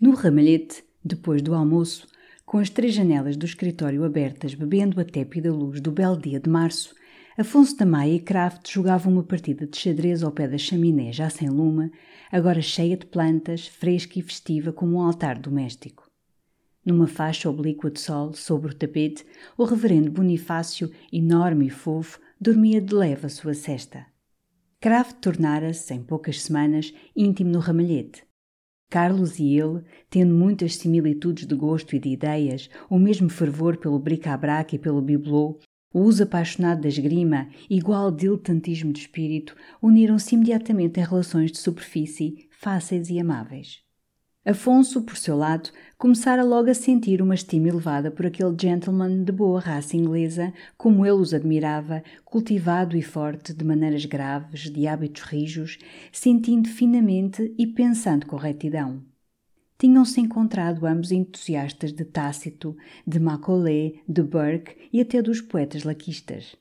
No ramalhete, depois do almoço, com as três janelas do escritório abertas, bebendo a tépida luz do belo dia de março, Afonso da Maia e Kraft jogavam uma partida de xadrez ao pé da chaminé já sem lume, agora cheia de plantas, fresca e festiva como um altar doméstico. Numa faixa oblíqua de sol, sobre o tapete, o reverendo Bonifácio, enorme e fofo, dormia de leve a sua cesta. Kraft tornara-se, em poucas semanas, íntimo no ramalhete. Carlos e ele, tendo muitas similitudes de gosto e de ideias, o mesmo fervor pelo bric-à-brac e pelo bibelot, o uso apaixonado da esgrima, igual diletantismo de espírito, uniram-se imediatamente em relações de superfície fáceis e amáveis. Afonso, por seu lado, começara logo a sentir uma estima elevada por aquele gentleman de boa raça inglesa, como ele os admirava, cultivado e forte, de maneiras graves, de hábitos rijos, sentindo finamente e pensando com retidão. Tinham-se encontrado ambos entusiastas de Tácito, de Macaulay, de Burke e até dos poetas laquistas.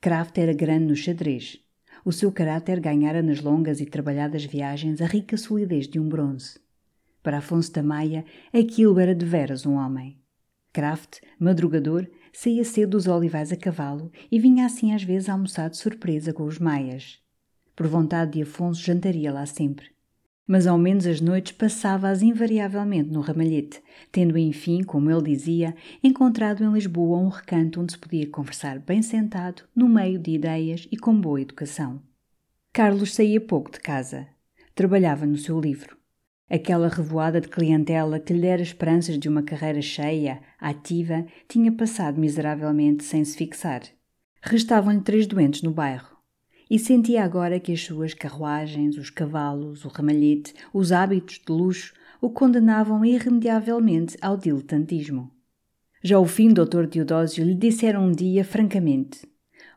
Kraft era grande no xadrez. O seu caráter ganhara nas longas e trabalhadas viagens a rica solidez de um bronze. Para Afonso da Maia, aquilo era de veras um homem. Kraft, madrugador, saía cedo dos olivais a cavalo e vinha assim às vezes almoçar de surpresa com os maias. Por vontade de Afonso, jantaria lá sempre. Mas ao menos as noites passava-as invariavelmente no ramalhete, tendo enfim, como ele dizia, encontrado em Lisboa um recanto onde se podia conversar bem sentado, no meio de ideias e com boa educação. Carlos saía pouco de casa. Trabalhava no seu livro. Aquela revoada de clientela que lhe dera esperanças de uma carreira cheia, ativa, tinha passado miseravelmente sem se fixar. Restavam-lhe três doentes no bairro. E sentia agora que as suas carruagens, os cavalos, o ramalhete, os hábitos de luxo o condenavam irremediavelmente ao diletantismo. Já o fim do Dr. Teodósio lhe disseram um dia francamente: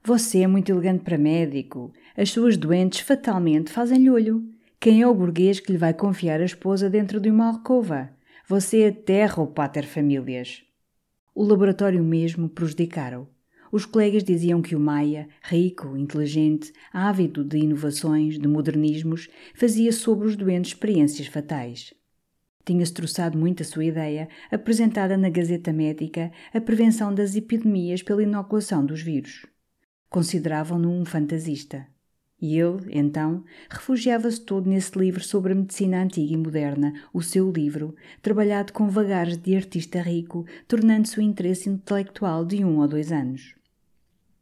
Você é muito elegante para médico. As suas doentes fatalmente fazem-lhe olho. Quem é o burguês que lhe vai confiar a esposa dentro de uma alcova? Você é terra ou pater famílias. O laboratório mesmo prejudicaram. Os colegas diziam que o Maia, rico, inteligente, ávido de inovações, de modernismos, fazia sobre os doentes experiências fatais. Tinha-se troçado muito a sua ideia, apresentada na Gazeta Médica, a prevenção das epidemias pela inoculação dos vírus. Consideravam-no um fantasista. E ele, então, refugiava-se todo nesse livro sobre a medicina antiga e moderna, o seu livro, trabalhado com vagares de artista rico, tornando-se o interesse intelectual de um ou dois anos.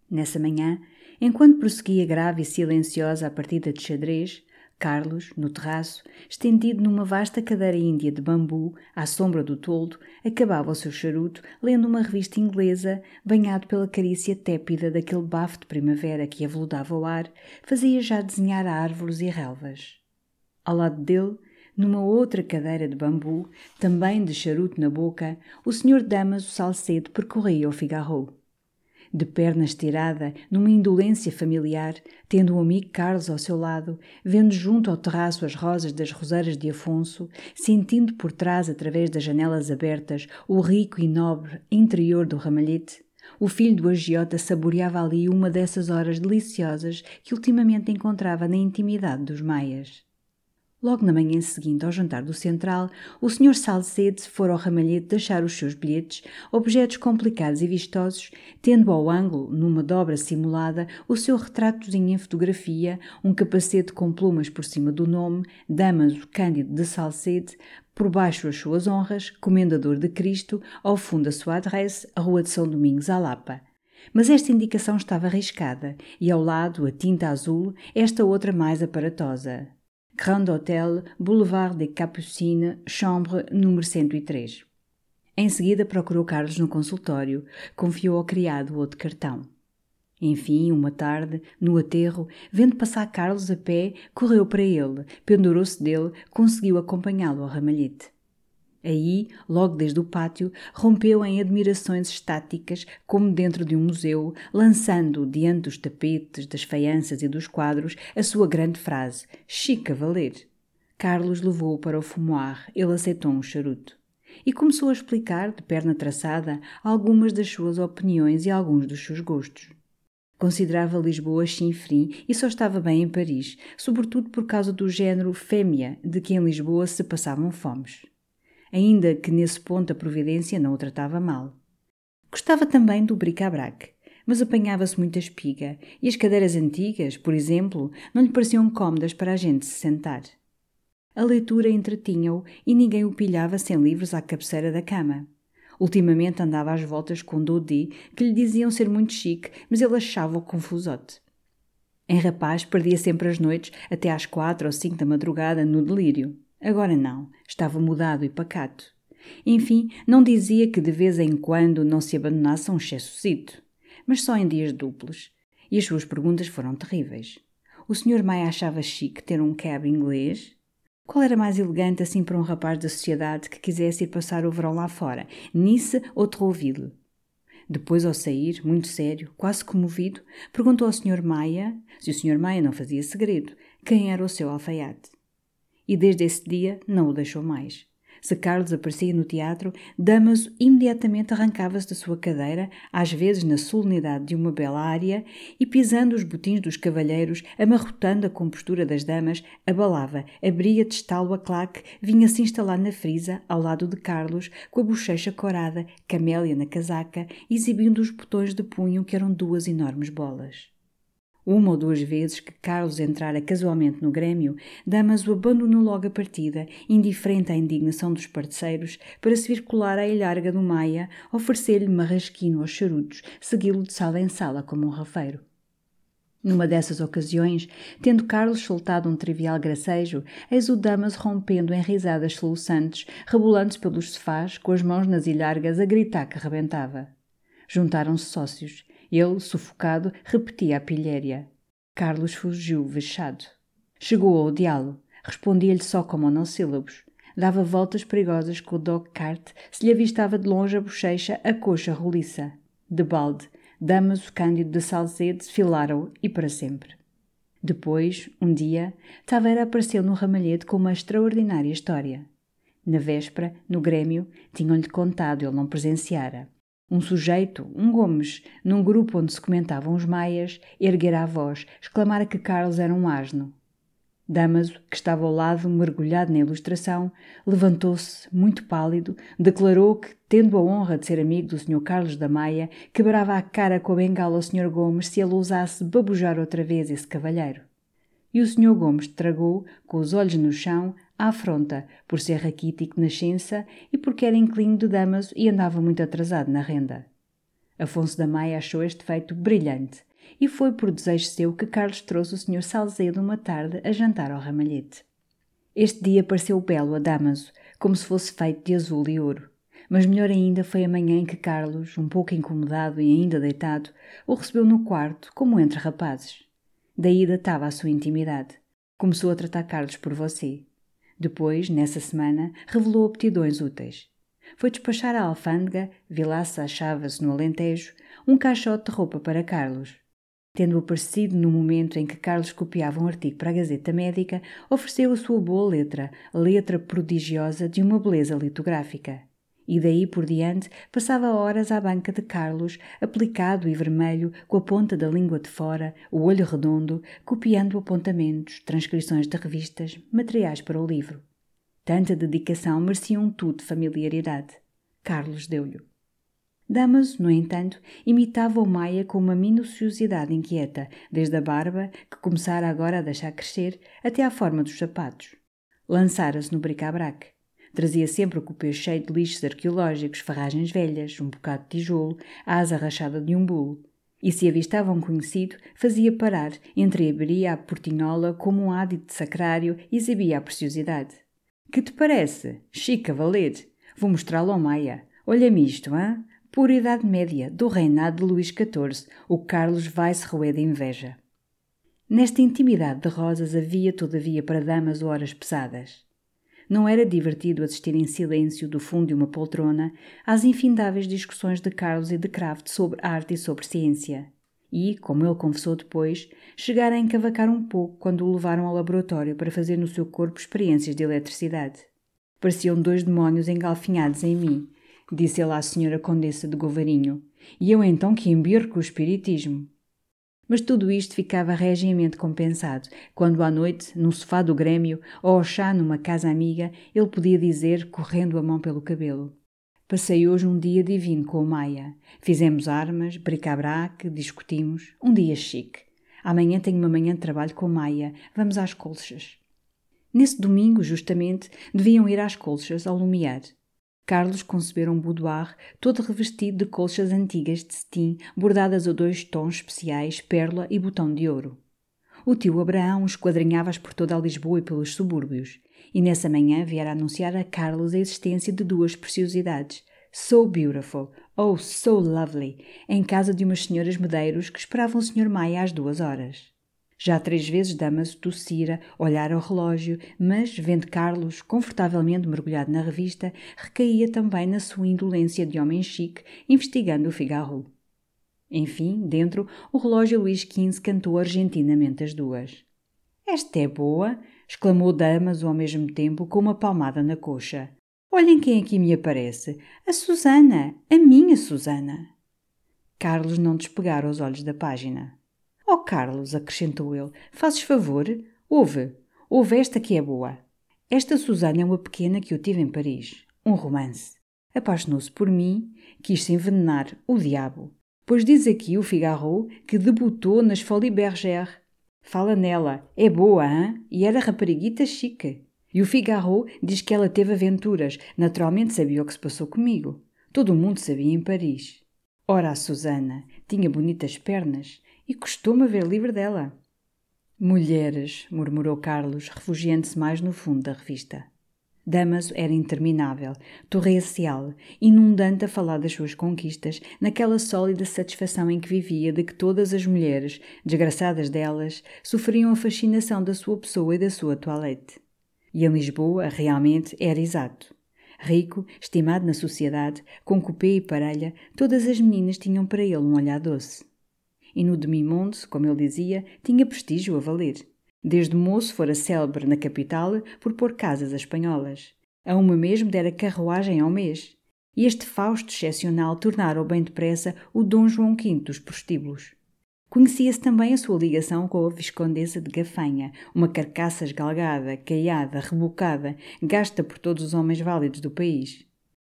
Nessa manhã, enquanto prosseguia grave e silenciosa a partida de xadrez, Carlos, no terraço, estendido numa vasta cadeira índia de bambu, à sombra do toldo, acabava o seu charuto, lendo uma revista inglesa, banhado pela carícia tépida daquele bafo de primavera que aveludava o ar, fazia já desenhar árvores e relvas. Ao lado dele, numa outra cadeira de bambu, também de charuto na boca, o senhor Damaso Salcedo percorria o Figaro de perna estirada, numa indolência familiar, tendo o amigo Carlos ao seu lado, vendo junto ao terraço as rosas das roseiras de Afonso, sentindo por trás, através das janelas abertas, o rico e nobre interior do ramalhete, o filho do agiota saboreava ali uma dessas horas deliciosas que ultimamente encontrava na intimidade dos maias. Logo na manhã seguinte ao jantar do Central, o Sr. Salcede fora ao ramalhete deixar os seus bilhetes, objetos complicados e vistosos, tendo ao ângulo, numa dobra simulada, o seu retratozinho em fotografia, um capacete com plumas por cima do nome, Damaso Cândido de Salcede, por baixo as suas honras, Comendador de Cristo, ao fundo a sua adresse, a Rua de São Domingos, à Lapa. Mas esta indicação estava arriscada, e ao lado, a tinta azul, esta outra mais aparatosa. Grand Hotel, Boulevard des Capucines, chambre número 103. Em seguida procurou Carlos no consultório, confiou ao criado outro cartão. Enfim, uma tarde, no aterro, vendo passar Carlos a pé, correu para ele, pendurou-se dele, conseguiu acompanhá-lo ao ramalhete. Aí, logo desde o pátio, rompeu em admirações estáticas, como dentro de um museu, lançando diante dos tapetes, das faianças e dos quadros a sua grande frase: Chica valer. Carlos levou-o para o fumoir, ele aceitou um charuto. E começou a explicar, de perna traçada, algumas das suas opiniões e alguns dos seus gostos. Considerava Lisboa chinfrim e só estava bem em Paris, sobretudo por causa do género fêmea de que em Lisboa se passavam fomes. Ainda que nesse ponto a providência não o tratava mal. Gostava também do bric-a-brac, mas apanhava-se muita espiga e as cadeiras antigas, por exemplo, não lhe pareciam cómodas para a gente se sentar. A leitura entretinha-o e ninguém o pilhava sem livros à cabeceira da cama. Ultimamente andava às voltas com Dodi, que lhe diziam ser muito chique, mas ele achava-o confusote. Em rapaz, perdia sempre as noites, até às quatro ou cinco da madrugada, no delírio. Agora não, estava mudado e pacato. Enfim, não dizia que de vez em quando não se abandonasse a um excessocito, mas só em dias duplos. E as suas perguntas foram terríveis. O Sr. Maia achava chique ter um cab inglês? Qual era mais elegante assim para um rapaz da sociedade que quisesse ir passar o verão lá fora, Nice ou Trouville? Depois, ao sair, muito sério, quase comovido, perguntou ao Sr. Maia, se o Sr. Maia não fazia segredo, quem era o seu alfaiate. E desde esse dia não o deixou mais. Se Carlos aparecia no teatro, Damaso imediatamente arrancava-se da sua cadeira, às vezes na solenidade de uma bela área, e pisando os botins dos cavalheiros, amarrotando a compostura das damas, abalava, abria de estalo a claque, vinha-se instalar na frisa, ao lado de Carlos, com a bochecha corada, camélia na casaca, exibindo os botões de punho que eram duas enormes bolas. Uma ou duas vezes que Carlos entrara casualmente no Grêmio, Damaso abandonou logo a partida, indiferente à indignação dos parceiros, para se vir colar à ilharga do Maia, oferecer-lhe marrasquino aos charutos, segui-lo de sala em sala como um rafeiro. Numa dessas ocasiões, tendo Carlos soltado um trivial gracejo, eis o Damas rompendo em risadas soluçantes, rebolando-se pelos sofás, com as mãos nas ilhargas, a gritar que rebentava. Juntaram-se sócios. Ele, sufocado, repetia a pilhéria. Carlos fugiu vexado. Chegou ao diálogo. Respondia-lhe só com monossílabos. Dava voltas perigosas com o dog cart se lhe avistava de longe a bochecha, a coxa roliça. De balde, Damaso Cândido de Salzedo desfilaram e para sempre. Depois, um dia, Taveira apareceu no ramalhete com uma extraordinária história. Na véspera, no Grêmio, tinham-lhe contado, ele não presenciara. Um sujeito, um Gomes, num grupo onde se comentavam os maias, erguera a voz, exclamara que Carlos era um asno. Damaso, que estava ao lado, mergulhado na ilustração, levantou-se, muito pálido, declarou que, tendo a honra de ser amigo do Sr. Carlos da Maia, quebrava a cara com a bengala ao Sr. Gomes se ele ousasse babujar outra vez esse cavalheiro. E o Sr. Gomes tragou, com os olhos no chão, à afronta, por ser raquítico nascença e porque era inclino de Damaso e andava muito atrasado na renda. Afonso da Maia achou este feito brilhante e foi por desejo seu que Carlos trouxe o Sr. Salzedo uma tarde a jantar ao ramalhete. Este dia pareceu belo a Damaso, como se fosse feito de azul e ouro. Mas melhor ainda foi a manhã em que Carlos, um pouco incomodado e ainda deitado, o recebeu no quarto, como entre rapazes. Daí datava a sua intimidade. Começou a tratar Carlos por você. Depois, nessa semana, revelou aptidões úteis. Foi despachar à alfândega, Vilaça achava-se no Alentejo, um caixote de roupa para Carlos. Tendo aparecido no momento em que Carlos copiava um artigo para a Gazeta Médica, ofereceu a sua boa letra, letra prodigiosa de uma beleza litográfica e daí por diante passava horas à banca de Carlos, aplicado e vermelho, com a ponta da língua de fora, o olho redondo, copiando apontamentos, transcrições de revistas, materiais para o livro. Tanta dedicação merecia um tudo de familiaridade. Carlos deu-lhe. Damaso, no entanto, imitava o Maia com uma minuciosidade inquieta, desde a barba, que começara agora a deixar crescer, até à forma dos sapatos. Lançara-se no bric-a-brac. Trazia sempre o cupê cheio de lixos arqueológicos, ferragens velhas, um bocado de tijolo, a asa rachada de um bulo. E se avistava um conhecido, fazia parar, entreabriria a portinhola como um ádito sacrário e exibia a preciosidade. Que te parece? Chica, valer! Vou mostrá-lo ao Maia. Olha-me isto, hã? pura Idade Média, do reinado de Luís XIV, o Carlos vai se roer de inveja. Nesta intimidade de rosas havia, todavia, para damas horas pesadas. Não era divertido assistir em silêncio, do fundo de uma poltrona, às infindáveis discussões de Carlos e de Kraft sobre arte e sobre ciência. E, como ele confessou depois, chegar a encavacar um pouco quando o levaram ao laboratório para fazer no seu corpo experiências de eletricidade. Pareciam dois demónios engalfinhados em mim, disse ele à senhora Condessa de Govarinho, e eu então que embirro o espiritismo. Mas tudo isto ficava regiamente compensado, quando à noite, no sofá do Grêmio ou ao chá numa casa amiga, ele podia dizer, correndo a mão pelo cabelo: Passei hoje um dia divino com o Maia. Fizemos armas, bric-a-brac, discutimos. Um dia chique. Amanhã tenho uma manhã de trabalho com o Maia. Vamos às colchas. Nesse domingo, justamente, deviam ir às colchas ao Lumiar. Carlos concebera um boudoir todo revestido de colchas antigas de cetim bordadas a dois tons especiais, pérola e botão de ouro. O tio Abraão esquadrinhava-as por toda a Lisboa e pelos subúrbios, e nessa manhã viera anunciar a Carlos a existência de duas preciosidades, so beautiful, oh so lovely, em casa de umas senhoras medeiros que esperavam o Sr. Maia às duas horas. Já três vezes Damaso tossira, olhara ao relógio, mas, vendo Carlos confortavelmente mergulhado na revista, recaía também na sua indolência de homem chique, investigando o Figaro. Enfim, dentro, o relógio Luís XV cantou argentinamente as duas. Esta é boa! exclamou Damaso ao mesmo tempo, com uma palmada na coxa. Olhem quem aqui me aparece! A Susana! A minha Susana! Carlos não despegara os olhos da página. Oh, Carlos, acrescentou ele, fazes favor? Ouve, ouve esta que é boa. Esta Susana é uma pequena que eu tive em Paris. Um romance. Apaixonou-se por mim, quis-se envenenar, o diabo. Pois diz aqui o Figaro que debutou nas Folies Bergère. Fala nela, é boa, hein? E era rapariguita chique. E o Figaro diz que ela teve aventuras, naturalmente sabia o que se passou comigo. Todo o mundo sabia em Paris. Ora, a Susana tinha bonitas pernas, e costuma ver livre dela. Mulheres, murmurou Carlos, refugiando-se mais no fundo da revista. Damaso era interminável, torrencial, inundante a falar das suas conquistas, naquela sólida satisfação em que vivia de que todas as mulheres, desgraçadas delas, sofriam a fascinação da sua pessoa e da sua toilette. E em Lisboa, realmente, era exato. Rico, estimado na sociedade, com cupê e parelha, todas as meninas tinham para ele um olhar doce e no demi-monde, como ele dizia, tinha prestígio a valer. Desde moço fora célebre na capital por pôr casas a espanholas. A uma mesmo dera carruagem ao mês. E este Fausto excepcional tornara-o bem depressa o Dom João V dos prostíbulos. Conhecia-se também a sua ligação com a Viscondessa de Gafanha, uma carcaça esgalgada, caiada, rebocada, gasta por todos os homens válidos do país.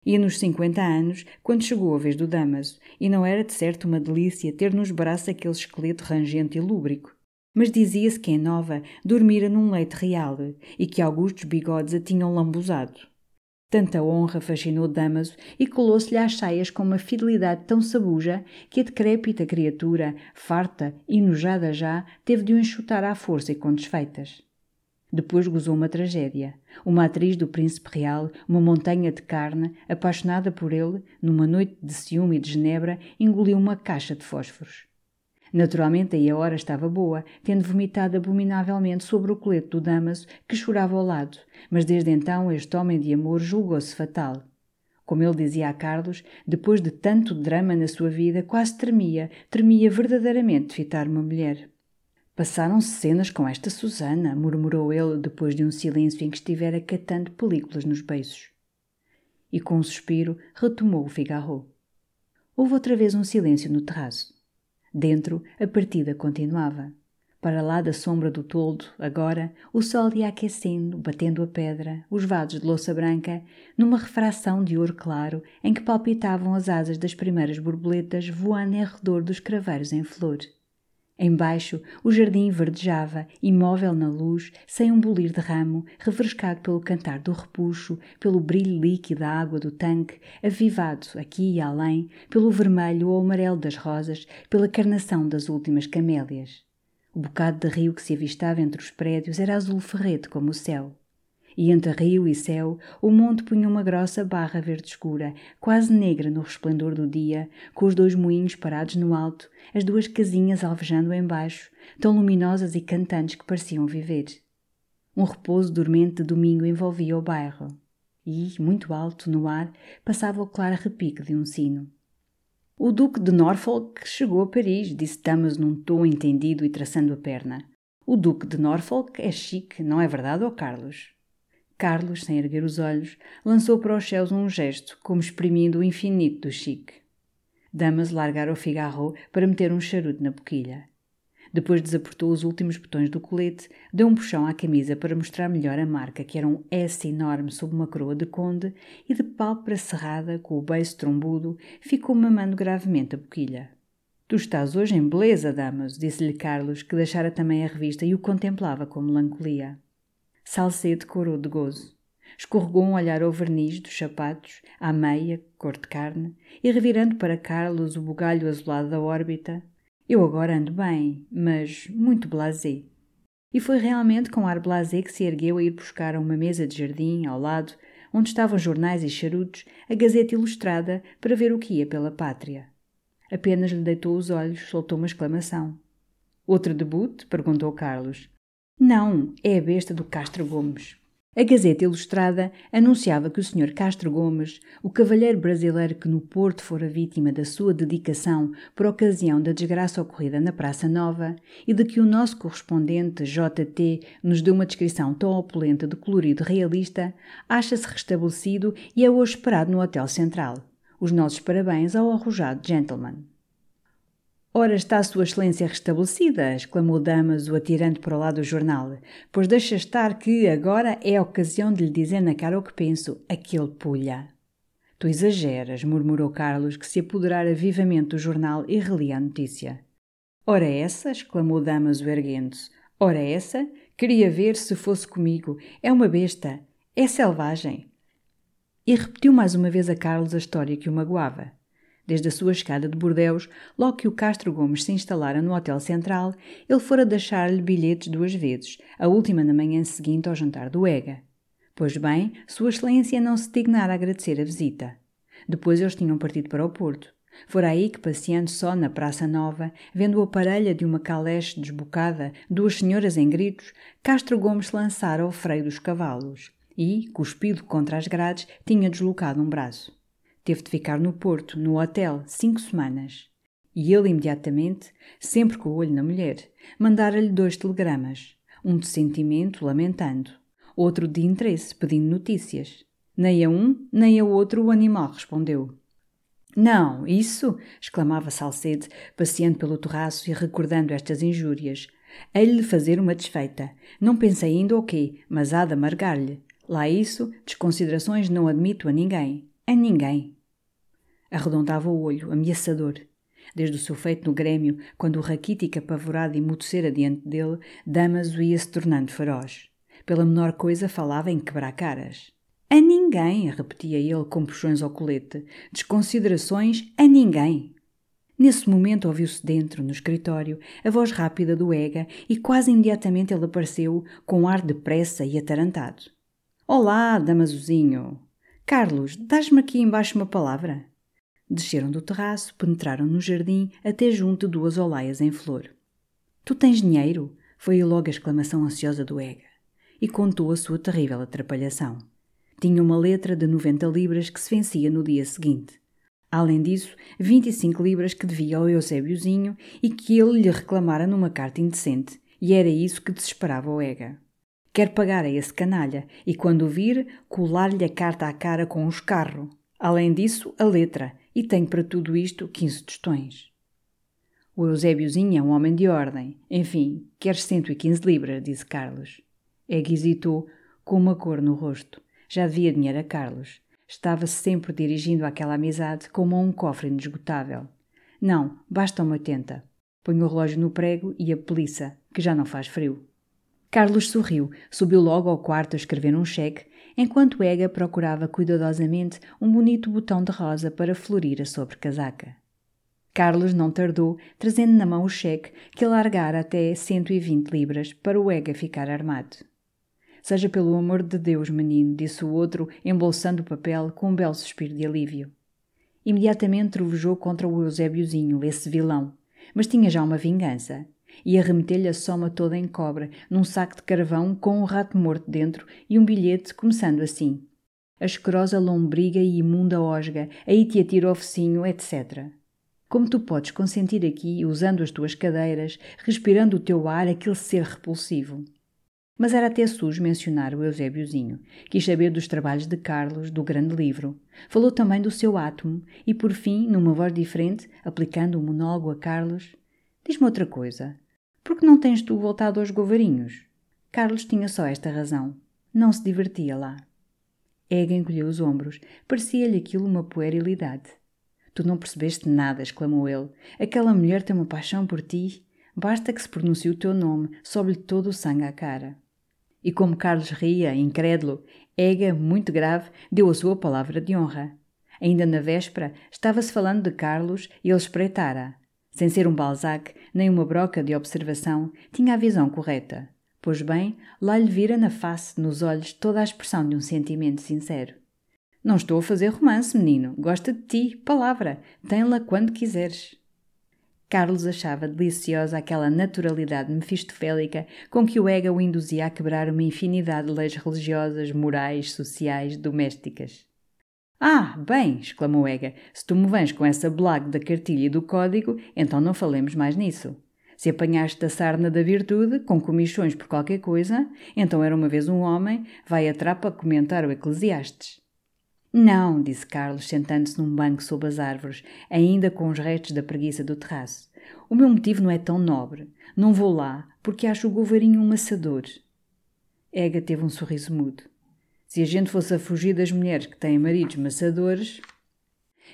Ia nos 50 anos quando chegou a vez do Damaso, e não era de certo uma delícia ter nos braços aquele esqueleto rangente e lúbrico. Mas dizia-se que em Nova dormira num leite real e que Augustos bigodes a tinham lambuzado. Tanta honra fascinou Damaso e colou-se-lhe às saias com uma fidelidade tão sabuja que a decrépita criatura, farta e nojada já, teve de o enxutar à força e com desfeitas. Depois gozou uma tragédia. Uma atriz do Príncipe Real, uma montanha de carne, apaixonada por ele, numa noite de ciúme e de genebra, engoliu uma caixa de fósforos. Naturalmente, aí a hora estava boa, tendo vomitado abominavelmente sobre o colete do Damaso, que chorava ao lado, mas desde então este homem de amor julgou-se fatal. Como ele dizia a Carlos, depois de tanto drama na sua vida, quase tremia, tremia verdadeiramente de fitar uma mulher. Passaram-se cenas com esta Susana, murmurou ele depois de um silêncio em que estivera catando películas nos beiços. E com um suspiro retomou o Figaro. Houve outra vez um silêncio no terraço. Dentro, a partida continuava. Para lá da sombra do toldo, agora, o sol ia aquecendo, batendo a pedra, os vasos de louça branca, numa refração de ouro claro em que palpitavam as asas das primeiras borboletas voando em redor dos craveiros em flor. Embaixo, o jardim verdejava, imóvel na luz, sem um bolir de ramo, refrescado pelo cantar do repuxo, pelo brilho líquido da água do tanque, avivado, aqui e além, pelo vermelho ou amarelo das rosas, pela carnação das últimas camélias. O bocado de rio que se avistava entre os prédios era azul ferrete como o céu. E entre rio e céu o monte punha uma grossa barra verde escura, quase negra no resplendor do dia, com os dois moinhos parados no alto, as duas casinhas alvejando embaixo, tão luminosas e cantantes que pareciam viver. Um repouso dormente de domingo envolvia o bairro. E, muito alto no ar, passava o claro repique de um sino. O Duque de Norfolk chegou a Paris, disse Damas num tom entendido e traçando a perna. O Duque de Norfolk é chique, não é verdade, ó Carlos? Carlos, sem erguer os olhos, lançou para os céus um gesto, como exprimindo o infinito do chique. Damas largara o figarro para meter um charuto na boquilha. Depois desapertou os últimos botões do colete, deu um puxão à camisa para mostrar melhor a marca, que era um S enorme sob uma coroa de conde, e de pálpebra cerrada, com o beiço trombudo, ficou mamando gravemente a boquilha. Tu estás hoje em beleza, damas, disse-lhe Carlos, que deixara também a revista e o contemplava com melancolia. Salcedo corou de gozo. Escorregou um olhar ao verniz dos sapatos, à meia, cor de carne, e revirando para Carlos o bugalho azulado da órbita, eu agora ando bem, mas muito blasé. E foi realmente com ar blasé que se ergueu a ir buscar a uma mesa de jardim, ao lado, onde estavam jornais e charutos, a Gazeta Ilustrada para ver o que ia pela pátria. Apenas lhe deitou os olhos, soltou uma exclamação. Outro debut? perguntou Carlos. Não, é a besta do Castro Gomes. A Gazeta Ilustrada anunciava que o Sr. Castro Gomes, o cavalheiro brasileiro que no Porto fora vítima da sua dedicação por ocasião da desgraça ocorrida na Praça Nova, e de que o nosso correspondente J.T. nos deu uma descrição tão opulenta de colorido realista, acha-se restabelecido e é hoje esperado no Hotel Central. Os nossos parabéns ao arrojado gentleman. Ora está Sua Excelência restabelecida, exclamou Damaso, atirando para o lado o jornal, pois deixa estar que agora é a ocasião de lhe dizer na cara o que penso, aquele pulha. Tu exageras, murmurou Carlos, que se apoderara vivamente do jornal e relia a notícia. Ora essa, exclamou Damaso erguendo-se. Ora essa, queria ver se fosse comigo. É uma besta, é selvagem. E repetiu mais uma vez a Carlos a história que o magoava. Desde a sua escada de Bordeus, logo que o Castro Gomes se instalara no Hotel Central, ele fora deixar-lhe bilhetes duas vezes, a última na manhã seguinte ao jantar do EGA. Pois bem, Sua Excelência não se dignara agradecer a visita. Depois eles tinham partido para o Porto. Fora aí que, passeando só na Praça Nova, vendo a parelha de uma caleche desbocada, duas senhoras em gritos, Castro Gomes lançara ao freio dos cavalos e, cuspido contra as grades, tinha deslocado um braço. Teve de ficar no Porto, no hotel, cinco semanas. E ele imediatamente, sempre com o olho na mulher, mandara-lhe dois telegramas. Um de sentimento, lamentando. Outro de interesse, pedindo notícias. Nem a um, nem a outro o animal respondeu. Não, isso! exclamava Salcede, passeando pelo terraço e recordando estas injúrias. Hei-lhe fazer uma desfeita. Não pensei ainda o quê, mas há de amargar-lhe. Lá isso, desconsiderações não admito a ninguém. A ninguém. Arredondava o olho, ameaçador. Desde o seu feito no Grêmio, quando o raquítico apavorado emudecera diante dele, Damaso ia-se tornando feroz. Pela menor coisa falava em quebrar caras. A ninguém, repetia ele com puxões ao colete. Desconsiderações a ninguém. Nesse momento ouviu-se dentro, no escritório, a voz rápida do Ega e quase imediatamente ele apareceu, com um ar de pressa e atarantado. Olá, Damasozinho! Carlos, dás-me aqui embaixo uma palavra? Desceram do terraço, penetraram no jardim, até junto de duas olaias em flor. Tu tens dinheiro? Foi logo a exclamação ansiosa do Ega. E contou a sua terrível atrapalhação. Tinha uma letra de 90 libras que se vencia no dia seguinte. Além disso, 25 libras que devia ao Eusébiozinho e que ele lhe reclamara numa carta indecente, e era isso que desesperava o Ega. Quer pagar a esse canalha e, quando o vir, colar-lhe a carta à cara com um escarro. Além disso, a letra, e tenho para tudo isto 15 tostões. O Eusébiozinho é um homem de ordem. Enfim, queres 115 libras, disse Carlos. Eg hesitou, com uma cor no rosto. Já devia dinheiro a Carlos. Estava -se sempre dirigindo àquela amizade como a um cofre inesgotável. Não, bastam 80. Põe o relógio no prego e a peliça, que já não faz frio. Carlos sorriu, subiu logo ao quarto a escrever um cheque, enquanto Ega procurava cuidadosamente um bonito botão de rosa para florir a sobrecasaca. Carlos não tardou, trazendo na mão o cheque que alargara até 120 libras para o Ega ficar armado. Seja pelo amor de Deus, menino, disse o outro, embolsando o papel com um belo suspiro de alívio. Imediatamente trovejou contra o Eusébiozinho, esse vilão. Mas tinha já uma vingança. Ia remeter-lhe a soma toda em cobre, num saco de carvão com um rato morto dentro e um bilhete começando assim. A lombriga e imunda osga, aí te atira o focinho, etc. Como tu podes consentir aqui, usando as tuas cadeiras, respirando o teu ar, aquele ser repulsivo? Mas era até sujo mencionar o Eusébiozinho. Quis saber dos trabalhos de Carlos, do grande livro. Falou também do seu átomo e, por fim, numa voz diferente, aplicando o monólogo a Carlos, diz-me outra coisa. Por que não tens tu voltado aos govarinhos? Carlos tinha só esta razão. Não se divertia lá. Ega encolheu os ombros. Parecia-lhe aquilo uma puerilidade. Tu não percebeste nada, exclamou ele. Aquela mulher tem uma paixão por ti. Basta que se pronuncie o teu nome, sobe-lhe todo o sangue à cara. E como Carlos ria, incrédulo, Ega, muito grave, deu a sua palavra de honra. Ainda na véspera, estava-se falando de Carlos e ele espreitara. Sem ser um Balzac, nem uma broca de observação, tinha a visão correta. Pois bem, lá lhe vira na face, nos olhos, toda a expressão de um sentimento sincero. Não estou a fazer romance, menino. Gosta de ti, palavra. Tem-la quando quiseres. Carlos achava deliciosa aquela naturalidade mefistofélica com que o ega o induzia a quebrar uma infinidade de leis religiosas, morais, sociais, domésticas. Ah, bem, exclamou Ega, se tu me vens com essa blague da cartilha e do código, então não falemos mais nisso. Se apanhaste a sarna da virtude, com comichões por qualquer coisa, então era uma vez um homem, vai a trapa comentar o Eclesiastes. Não, disse Carlos, sentando-se num banco sob as árvores, ainda com os restos da preguiça do terraço. O meu motivo não é tão nobre. Não vou lá, porque acho o govarinho um maçador. Ega teve um sorriso mudo. Se a gente fosse a fugir das mulheres que têm maridos maçadores.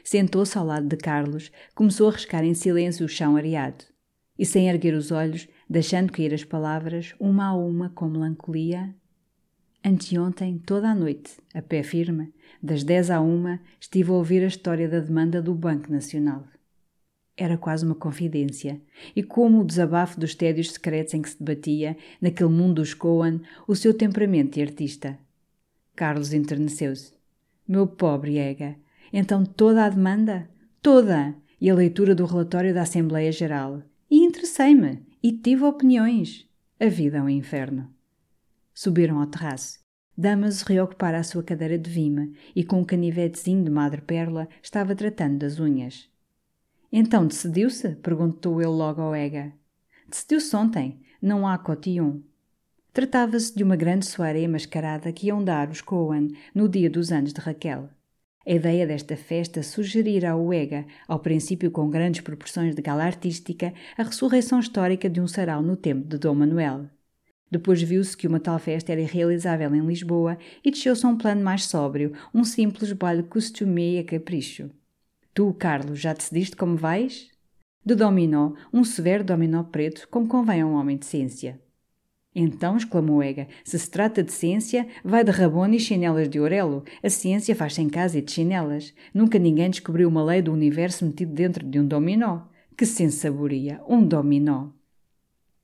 Sentou-se ao lado de Carlos, começou a riscar em silêncio o chão areado. E sem erguer os olhos, deixando cair as palavras, uma a uma, com melancolia, Anteontem, toda a noite, a pé firme, das dez à uma, estive a ouvir a história da demanda do Banco Nacional. Era quase uma confidência, e como o desabafo dos tédios secretos em que se debatia, naquele mundo dos Coan, o seu temperamento de artista. Carlos enterneceu-se. Meu pobre Ega, então toda a demanda? Toda! E a leitura do relatório da Assembleia Geral. E interessei-me, e tive opiniões. A vida é um inferno. Subiram ao terraço. Damaso reocupara a sua cadeira de vima e, com um canivetezinho de madre-pérola, estava tratando das unhas. Então decidiu-se? perguntou ele logo ao Ega. Decidiu-se ontem. Não há cotillon. Tratava-se de uma grande soirée mascarada que iam dar os Cohen no dia dos anos de Raquel. A ideia desta festa sugerira ao Ega, ao princípio com grandes proporções de gala artística, a ressurreição histórica de um sarau no tempo de Dom Manuel. Depois viu-se que uma tal festa era irrealizável em Lisboa e desceu-se a um plano mais sóbrio, um simples baile costumé a capricho. Tu, Carlos, já decidiste como vais? De dominó, um severo dominó preto, como convém a um homem de ciência. Então, exclamou Ega, se se trata de ciência, vai de rabona e chinelas de orelo. A ciência faz-se em casa e de chinelas. Nunca ninguém descobriu uma lei do universo metido dentro de um dominó. Que sensaboria! Um dominó!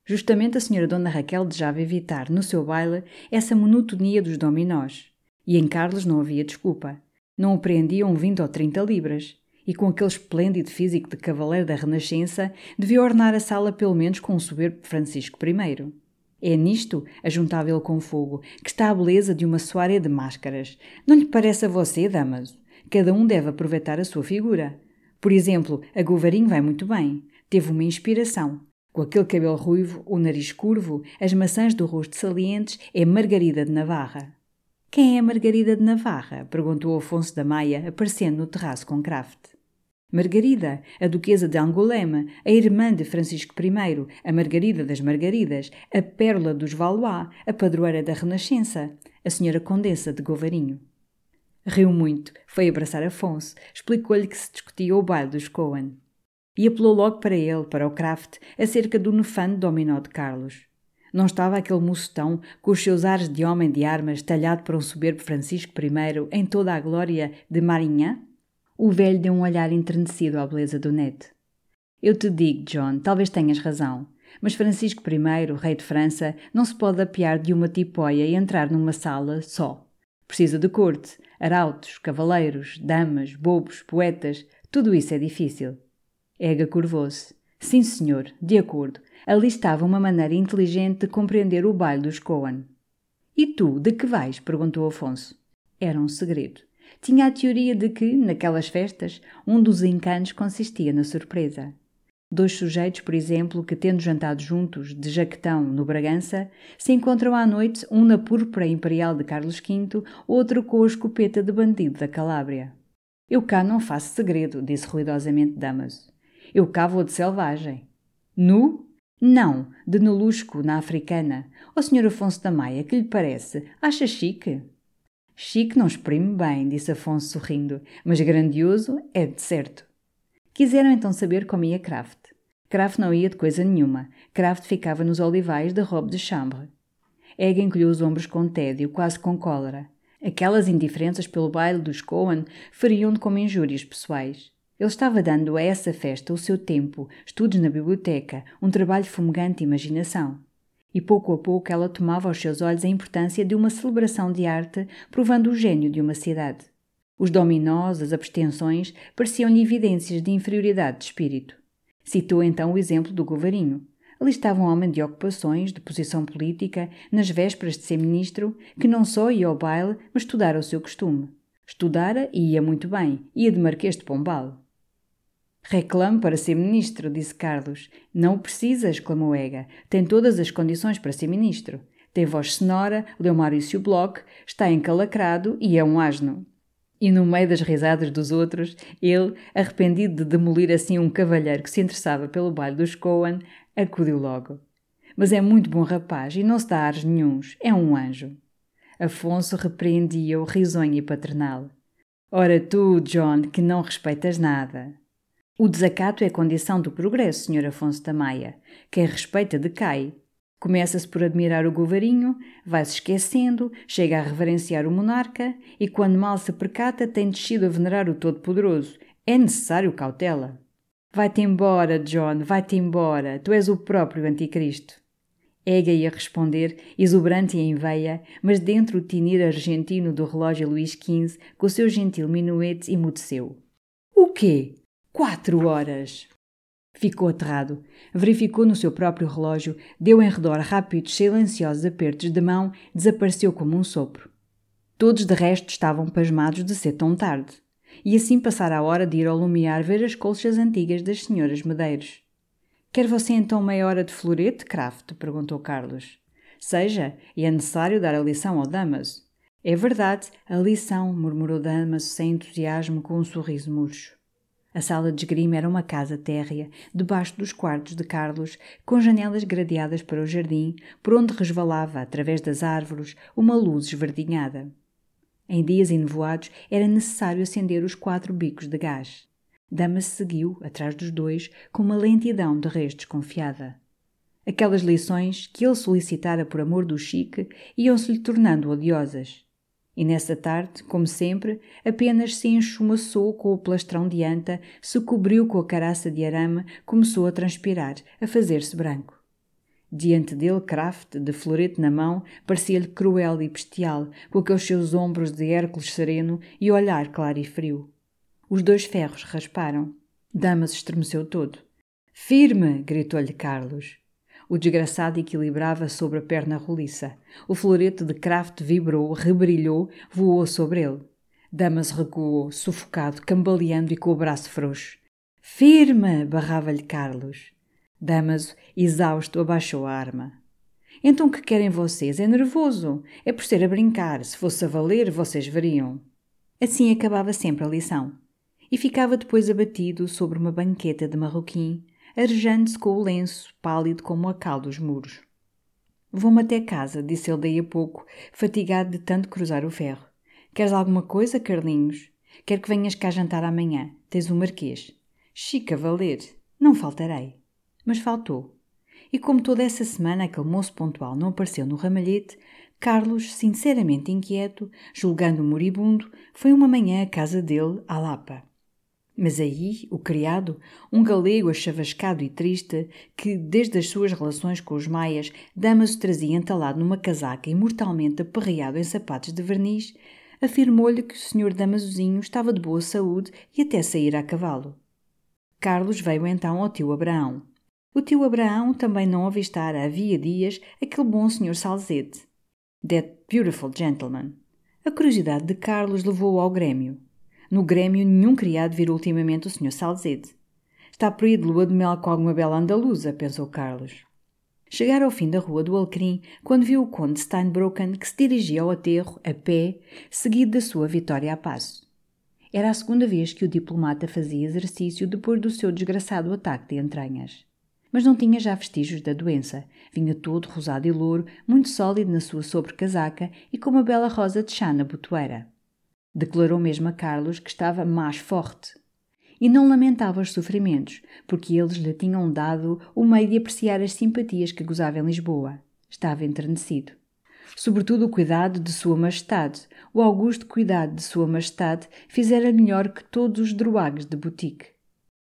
Justamente a senhora Dona Raquel desejava evitar, no seu baile, essa monotonia dos dominós. E em Carlos não havia desculpa. Não o preendiam vinte ou trinta libras. E com aquele esplêndido físico de cavaleiro da Renascença, devia ornar a sala pelo menos com o soberbo Francisco I. É nisto, ajuntava ele com fogo, que está a beleza de uma soirée de máscaras. Não lhe parece a você, Damaso? Cada um deve aproveitar a sua figura. Por exemplo, a Govarinho vai muito bem. Teve uma inspiração. Com aquele cabelo ruivo, o nariz curvo, as maçãs do rosto salientes, é Margarida de Navarra. Quem é Margarida de Navarra? perguntou Afonso da Maia, aparecendo no terraço com Kraft. Margarida, a duquesa de Angoulême, a irmã de Francisco I, a Margarida das Margaridas, a pérola dos Valois, a padroeira da Renascença, a senhora condessa de Govarinho. Riu muito, foi abraçar Afonso, explicou-lhe que se discutia o baile dos Cohen e apelou logo para ele, para o Kraft, acerca do nefando dominó de Carlos. Não estava aquele mocetão, com os seus ares de homem de armas, talhado para um soberbo Francisco I, em toda a glória de Marinhã? O velho deu um olhar enternecido à beleza do Ned. Eu te digo, John, talvez tenhas razão. Mas Francisco I, rei de França, não se pode apiar de uma tipóia e entrar numa sala só. Precisa de corte, arautos, cavaleiros, damas, bobos, poetas, tudo isso é difícil. Ega curvou-se. Sim, senhor, de acordo. Ali estava uma maneira inteligente de compreender o baile dos Cohen. E tu, de que vais? perguntou Afonso. Era um segredo. Tinha a teoria de que, naquelas festas, um dos encantos consistia na surpresa. Dois sujeitos, por exemplo, que tendo jantado juntos, de jaquetão, no Bragança, se encontram à noite, um na púrpura imperial de Carlos V, outro com a escopeta de bandido da Calábria. Eu cá não faço segredo, disse ruidosamente Damaso. Eu cá vou de selvagem. Nu? Não, de Nelusco, na Africana. Ó Sr. Afonso da Maia, que lhe parece? Acha chique? Chique não exprime bem, disse Afonso sorrindo, mas grandioso é de certo. Quiseram então saber como ia Kraft. Kraft não ia de coisa nenhuma. Kraft ficava nos olivais da robe de chambre. Egg encolheu os ombros com tédio, quase com cólera. Aquelas indiferenças pelo baile dos Cohen feriam-no como injúrias pessoais. Ele estava dando a essa festa o seu tempo, estudos na biblioteca, um trabalho fumegante de imaginação. E pouco a pouco ela tomava aos seus olhos a importância de uma celebração de arte, provando o gênio de uma cidade. Os dominós, as abstenções, pareciam-lhe evidências de inferioridade de espírito. Citou então o exemplo do Govarinho. Ali estava um homem de ocupações, de posição política, nas vésperas de ser ministro, que não só ia ao baile, mas estudara o seu costume. Estudara e ia muito bem, ia de Marquês de Pombal. Reclame para ser ministro, disse Carlos. Não precisa, exclamou Ega. Tem todas as condições para ser ministro. Tem voz sonora, leu Maurício Bloch, está encalacrado e é um asno. E no meio das risadas dos outros, ele, arrependido de demolir assim um cavalheiro que se interessava pelo baile dos Cohen, acudiu logo. Mas é muito bom rapaz e não se dá ares nenhuns, é um anjo. Afonso repreendia-o risonho e paternal. Ora tu, John, que não respeitas nada. O desacato é condição do progresso, Sr. Afonso da Maia. Quem respeita decai. Começa-se por admirar o govarinho, vai-se esquecendo, chega a reverenciar o monarca e, quando mal se percata, tem descido a venerar o Todo-Poderoso. É necessário cautela. Vai-te embora, John, vai-te embora. Tu és o próprio Anticristo. Ega ia responder, exuberante e em veia, mas dentro o tinir argentino do relógio Luís XV, com o seu gentil minuete, emudeceu. O quê? Quatro horas! Ficou aterrado. Verificou no seu próprio relógio, deu em redor rápidos, silenciosos apertos de mão, desapareceu como um sopro. Todos de resto estavam pasmados de ser tão tarde. E assim passara a hora de ir ao lumiar ver as colchas antigas das senhoras Medeiros. Quer você então meia hora de florete, Kraft? perguntou Carlos. Seja, e é necessário dar a lição ao Damaso. É verdade, a lição, murmurou Damaso sem entusiasmo com um sorriso murcho. A sala de esgrima era uma casa térrea, debaixo dos quartos de Carlos, com janelas gradeadas para o jardim, por onde resvalava, através das árvores, uma luz esverdinhada. Em dias enevoados era necessário acender os quatro bicos de gás. Dama seguiu, atrás dos dois, com uma lentidão de reis desconfiada. Aquelas lições que ele solicitara por amor do chique iam-se-lhe tornando odiosas. E nessa tarde, como sempre, apenas se enchumaçou com o plastrão de anta, se cobriu com a caraça de arame, começou a transpirar, a fazer-se branco. Diante dele, Kraft, de florete na mão, parecia-lhe cruel e bestial, com aqueles seus ombros de Hércules sereno e olhar claro e frio. Os dois ferros rasparam. Damas estremeceu todo. Firme! gritou-lhe Carlos. O desgraçado equilibrava sobre a perna roliça. O florete de Kraft vibrou, rebrilhou, voou sobre ele. Damas recuou, sufocado, cambaleando e com o braço frouxo. Firme! barrava-lhe Carlos. Damaso, exausto, abaixou a arma. Então que querem vocês? É nervoso. É por ser a brincar. Se fosse a valer, vocês veriam. Assim acabava sempre a lição. E ficava depois abatido sobre uma banqueta de marroquim, arejando-se com o lenço, pálido como a cal dos muros. Vou-me até casa, disse ele daí a pouco, fatigado de tanto cruzar o ferro. Queres alguma coisa, Carlinhos? Quero que venhas cá jantar amanhã. Tens o um marquês. Chica valer. Não faltarei. Mas faltou. E como toda essa semana aquele moço pontual não apareceu no ramalhete, Carlos, sinceramente inquieto, julgando-o moribundo, foi uma manhã à casa dele, à Lapa. Mas aí, o criado, um galego achavascado e triste, que, desde as suas relações com os maias, Damaso trazia entalado numa casaca e mortalmente aperreado em sapatos de verniz, afirmou-lhe que o senhor Damasozinho estava de boa saúde e até sair a cavalo. Carlos veio então ao tio Abraão. O tio Abraão também não avistara havia dias aquele bom senhor Salzete. That beautiful gentleman. A curiosidade de Carlos levou-o ao Grêmio. No Grêmio nenhum criado vir ultimamente o senhor Salzete. Está por aí de lua de mel com alguma bela andaluza, pensou Carlos. Chegara ao fim da rua do Alecrim quando viu o conde Steinbrocken que se dirigia ao aterro, a pé, seguido da sua vitória a passo. Era a segunda vez que o diplomata fazia exercício depois do seu desgraçado ataque de entranhas mas não tinha já vestígios da doença. Vinha todo rosado e louro, muito sólido na sua sobrecasaca e com uma bela rosa de chá na botoeira. Declarou mesmo a Carlos que estava mais forte. E não lamentava os sofrimentos, porque eles lhe tinham dado o meio de apreciar as simpatias que gozava em Lisboa. Estava enternecido. Sobretudo o cuidado de Sua Majestade, o augusto cuidado de Sua Majestade, fizera melhor que todos os druagues de boutique.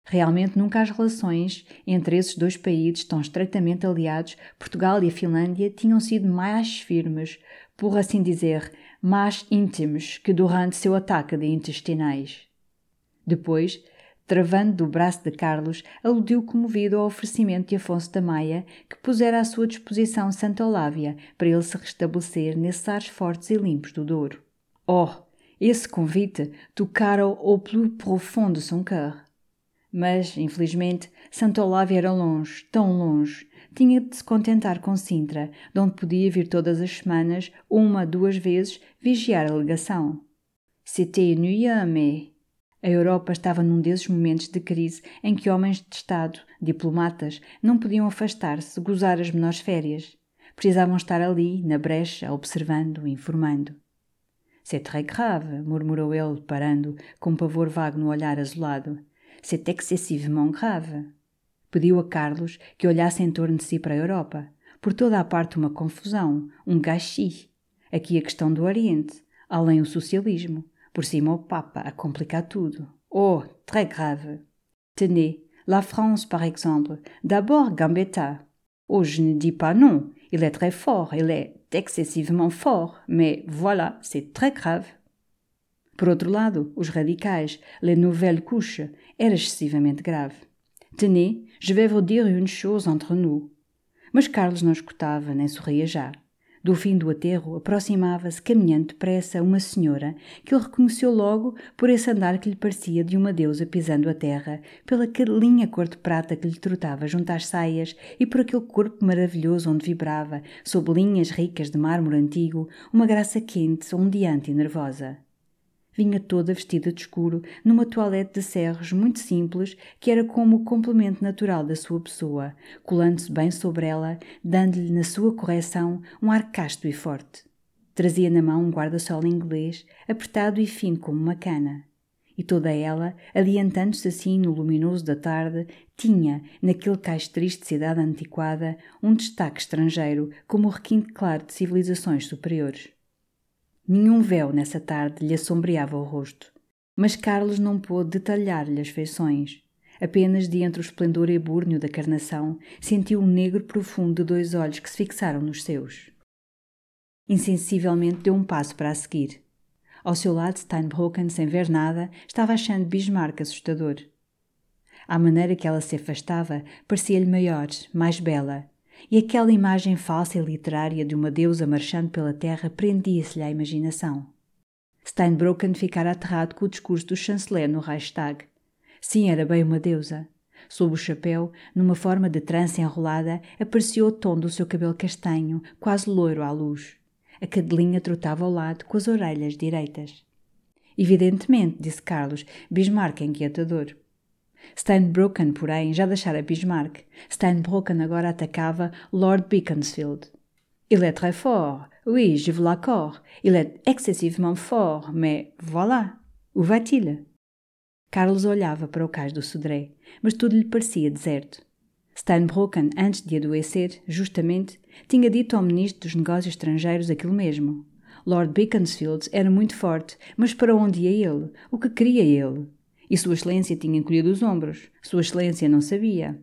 Realmente nunca as relações entre esses dois países tão estreitamente aliados, Portugal e a Finlândia, tinham sido mais firmes, por assim dizer, mais íntimos que durante seu ataque de intestinais. Depois, travando do braço de Carlos, aludiu comovido ao oferecimento de Afonso da Maia, que pusera à sua disposição Santa Olávia para ele se restabelecer nesses ares fortes e limpos do Douro. Oh, esse convite tocara au plus profond de son. Mas, infelizmente, Santa Olávia era longe, tão longe. Tinha de se contentar com Sintra, de onde podia vir todas as semanas, uma, duas vezes, vigiar a legação. C'était mais... A Europa estava num desses momentos de crise em que homens de Estado, diplomatas, não podiam afastar-se, gozar as menores férias. Precisavam estar ali, na brecha, observando, informando. C'est très grave, murmurou ele, parando, com um pavor vago no olhar azulado. C'est excessivement grave. Pediu a Carlos que olhasse em torno de si para a Europa. Por toda a parte uma confusão, um gâchis. Aqui a questão do Oriente, além o socialismo. Por cima o Papa a complicar tudo. Oh, très grave. Tenez, la France par exemple. D'abord Gambetta. Oh, je ne dis pas non. Il est très fort, il est excessivement fort, mais voilà, c'est très grave. Por outro lado, os radicais, les nouvelles couches, era excessivamente grave. Tenez, je vais vous dire une chose entre nous. Mas Carlos não escutava, nem sorria já. Do fim do aterro aproximava-se, caminhando depressa, uma senhora que ele reconheceu logo por esse andar que lhe parecia de uma deusa pisando a terra, pela cadelinha cor de prata que lhe trotava junto às saias e por aquele corpo maravilhoso onde vibrava, sob linhas ricas de mármore antigo, uma graça quente, ondeante e nervosa. Vinha toda vestida de escuro, numa toilette de serros muito simples, que era como o complemento natural da sua pessoa, colando-se bem sobre ela, dando-lhe na sua correção um ar casto e forte. Trazia na mão um guarda-sol inglês, apertado e fino como uma cana. E toda ela, adiantando-se assim no luminoso da tarde, tinha, naquele cais triste cidade antiquada, um destaque estrangeiro, como o requinte claro de civilizações superiores. Nenhum véu nessa tarde lhe assombreava o rosto, mas Carlos não pôde detalhar-lhe as feições. Apenas de entre o esplendor ebúrneo da carnação sentiu um negro profundo de dois olhos que se fixaram nos seus. Insensivelmente deu um passo para a seguir. Ao seu lado, Steinbrocken, sem ver nada, estava achando Bismarck assustador. À maneira que ela se afastava, parecia-lhe maior, mais bela, e aquela imagem falsa e literária de uma deusa marchando pela terra prendia-se-lhe à imaginação. Steinbrocken ficara aterrado com o discurso do chanceler no Reichstag. Sim, era bem uma deusa. Sob o chapéu, numa forma de trança enrolada, apareceu o tom do seu cabelo castanho, quase loiro à luz. A cadelinha trotava ao lado, com as orelhas direitas. Evidentemente, disse Carlos, Bismarck é inquietador. Steinbrocken, porém, já deixara Bismarck. Steinbrocken agora atacava Lord Beaconsfield. Il est très fort, oui, je vous l'accorde. Il est excessivement fort, mais voilà. Où va-t-il? Carlos olhava para o cais do Sodré, mas tudo lhe parecia deserto. Steinbrocken, antes de adoecer, justamente, tinha dito ao ministro dos Negócios Estrangeiros aquilo mesmo. Lord Beaconsfield era muito forte, mas para onde ia ele? O que queria ele? E Sua Excelência tinha encolhido os ombros. Sua Excelência não sabia.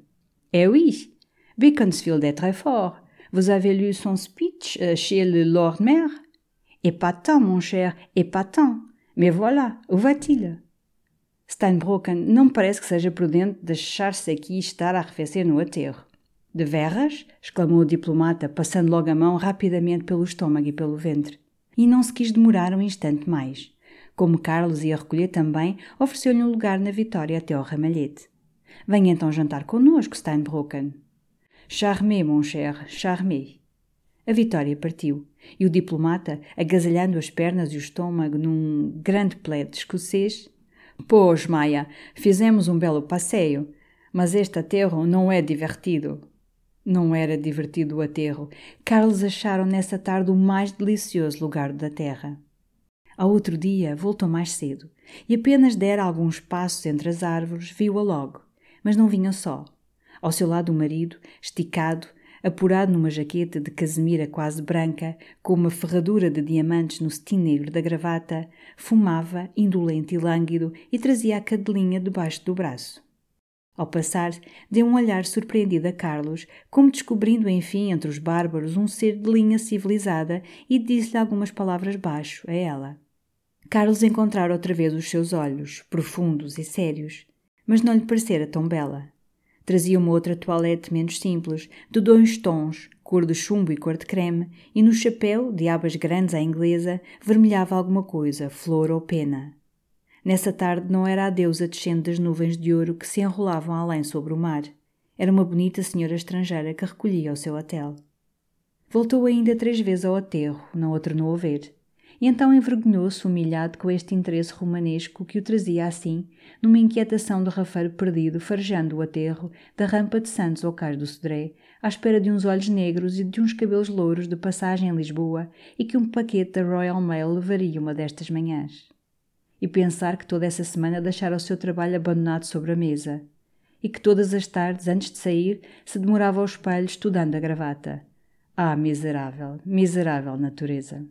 É oui, Beaconsfield é très fort. Vous avez lu son speech euh, chez le Lord Maire Épatant, mon cher, épatant. Mais voilà, où va-t-il Steinbrocken não parece que seja prudente deixar-se aqui estar a arrefecer no aterro. De veras? exclamou o diplomata, passando logo a mão rapidamente pelo estômago e pelo ventre. E não se quis demorar um instante mais. Como Carlos ia recolher também, ofereceu-lhe um lugar na Vitória até ao ramalhete. Venha então jantar connosco, Steinbrocken. Charmé, mon cher, charmé. A Vitória partiu, e o diplomata, agasalhando as pernas e o estômago num grande plaid escocês, Pois, Maia, fizemos um belo passeio, mas este aterro não é divertido. Não era divertido o aterro. Carlos acharam nessa tarde o mais delicioso lugar da terra. Ao outro dia voltou mais cedo e apenas dera alguns passos entre as árvores, viu-a logo, mas não vinha só. Ao seu lado o marido, esticado, apurado numa jaqueta de casemira quase branca, com uma ferradura de diamantes no cetim negro da gravata, fumava, indolente e lânguido, e trazia a cadelinha debaixo do braço. Ao passar, deu um olhar surpreendido a Carlos, como descobrindo enfim entre os bárbaros um ser de linha civilizada, e disse-lhe algumas palavras baixo a ela. Carlos encontrara outra vez os seus olhos, profundos e sérios, mas não lhe parecera tão bela. Trazia uma outra toilette menos simples, de dois tons, cor de chumbo e cor de creme, e no chapéu, de abas grandes à inglesa, vermelhava alguma coisa, flor ou pena. Nessa tarde não era a deusa descendo das nuvens de ouro que se enrolavam além sobre o mar. Era uma bonita senhora estrangeira que recolhia o seu hotel. Voltou ainda três vezes ao aterro, não a tornou a ver e então envergonhou-se humilhado com este interesse romanesco que o trazia assim, numa inquietação de rafeiro perdido, farejando o aterro da rampa de Santos ao cais do Sodré, à espera de uns olhos negros e de uns cabelos louros de passagem em Lisboa e que um paquete da Royal Mail levaria uma destas manhãs. E pensar que toda essa semana deixara o seu trabalho abandonado sobre a mesa, e que todas as tardes, antes de sair, se demorava ao espelho estudando a gravata. Ah, miserável, miserável natureza!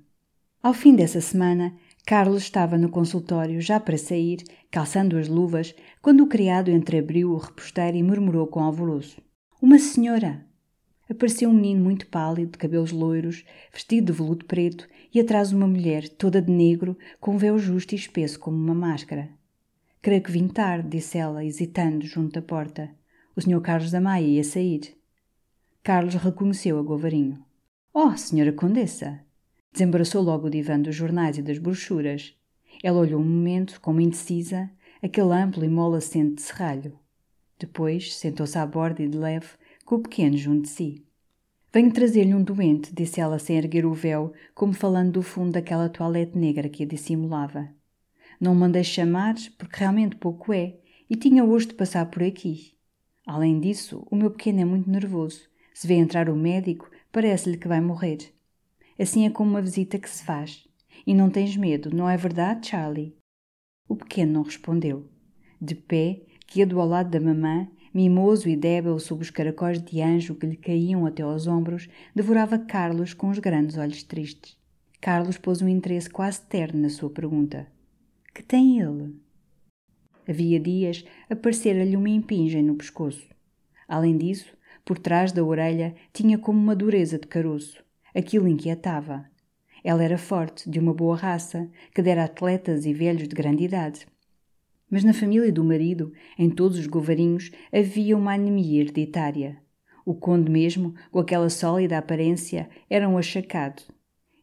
Ao fim dessa semana, Carlos estava no consultório já para sair, calçando as luvas, quando o criado entreabriu o reposteiro e murmurou com alvoroço: Uma senhora! Apareceu um menino muito pálido, de cabelos loiros, vestido de veludo preto, e atrás uma mulher, toda de negro, com um véu justo e espesso como uma máscara. Creio que vim tarde, disse ela, hesitando junto da porta. O senhor Carlos da Maia ia sair. Carlos reconheceu a Govarinho. Oh, senhora Condessa! Desembaraçou logo o divã dos jornais e das brochuras. Ela olhou um momento, como indecisa, aquele amplo e mole assento de serralho. Depois sentou-se à borda e de leve, com o pequeno junto de si. Venho trazer-lhe um doente, disse ela sem erguer o véu, como falando do fundo daquela toilette negra que a dissimulava. Não o mandei chamar, porque realmente pouco é, e tinha hoje de passar por aqui. Além disso, o meu pequeno é muito nervoso. Se vê entrar o médico, parece-lhe que vai morrer. Assim é como uma visita que se faz. E não tens medo, não é verdade, Charlie? O pequeno não respondeu. De pé, quedo ao lado da mamã, mimoso e débil sob os caracóis de anjo que lhe caíam até aos ombros, devorava Carlos com os grandes olhos tristes. Carlos pôs um interesse quase terno na sua pergunta. Que tem ele? Havia dias aparecera-lhe uma impingem no pescoço. Além disso, por trás da orelha tinha como uma dureza de caroço. Aquilo inquietava. Ela era forte, de uma boa raça, que dera atletas e velhos de grande idade. Mas na família do marido, em todos os govarinhos, havia uma anemia hereditária. O conde mesmo, com aquela sólida aparência, era um achacado.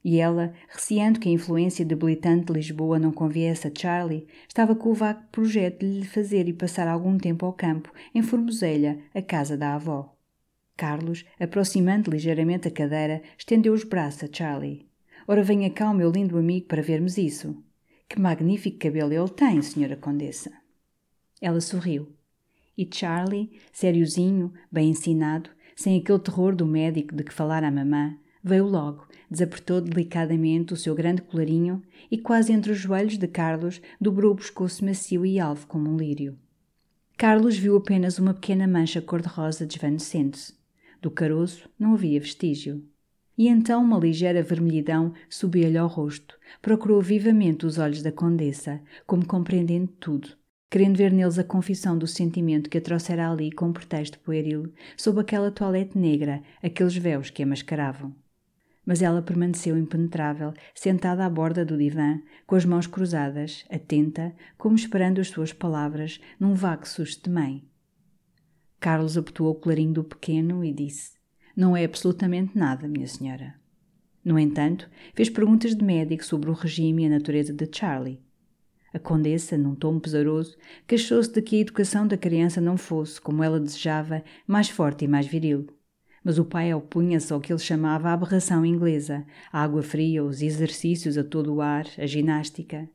E ela, receando que a influência debilitante de Lisboa não conviesse a Charlie, estava com o vago projeto de lhe fazer ir passar algum tempo ao campo, em Formoselha, a casa da avó. Carlos, aproximando ligeiramente a cadeira, estendeu os braços a Charlie. Ora, venha cá, o meu lindo amigo, para vermos isso. Que magnífico cabelo ele tem, senhora Condessa. Ela sorriu. E Charlie, sériozinho, bem ensinado, sem aquele terror do médico de que falara a mamã, veio logo, desapertou delicadamente o seu grande colarinho e, quase entre os joelhos de Carlos, dobrou o pescoço macio e alvo como um lírio. Carlos viu apenas uma pequena mancha cor-de-rosa desvanecendo-se. Do caroço não havia vestígio. E então uma ligeira vermelhidão subia-lhe ao rosto. Procurou vivamente os olhos da condessa, como compreendendo tudo. querendo ver neles a confissão do sentimento que a trouxera ali com pretexto pueril, sob aquela toilette negra, aqueles véus que a mascaravam. Mas ela permaneceu impenetrável, sentada à borda do divã, com as mãos cruzadas, atenta, como esperando as suas palavras, num vago susto de mãe. Carlos abotoou o colarinho do pequeno e disse: Não é absolutamente nada, minha senhora. No entanto, fez perguntas de médico sobre o regime e a natureza de Charlie. A condessa, num tom pesaroso, queixou-se de que a educação da criança não fosse, como ela desejava, mais forte e mais viril. Mas o pai opunha-se ao que ele chamava a aberração inglesa, a água fria, os exercícios a todo o ar, a ginástica.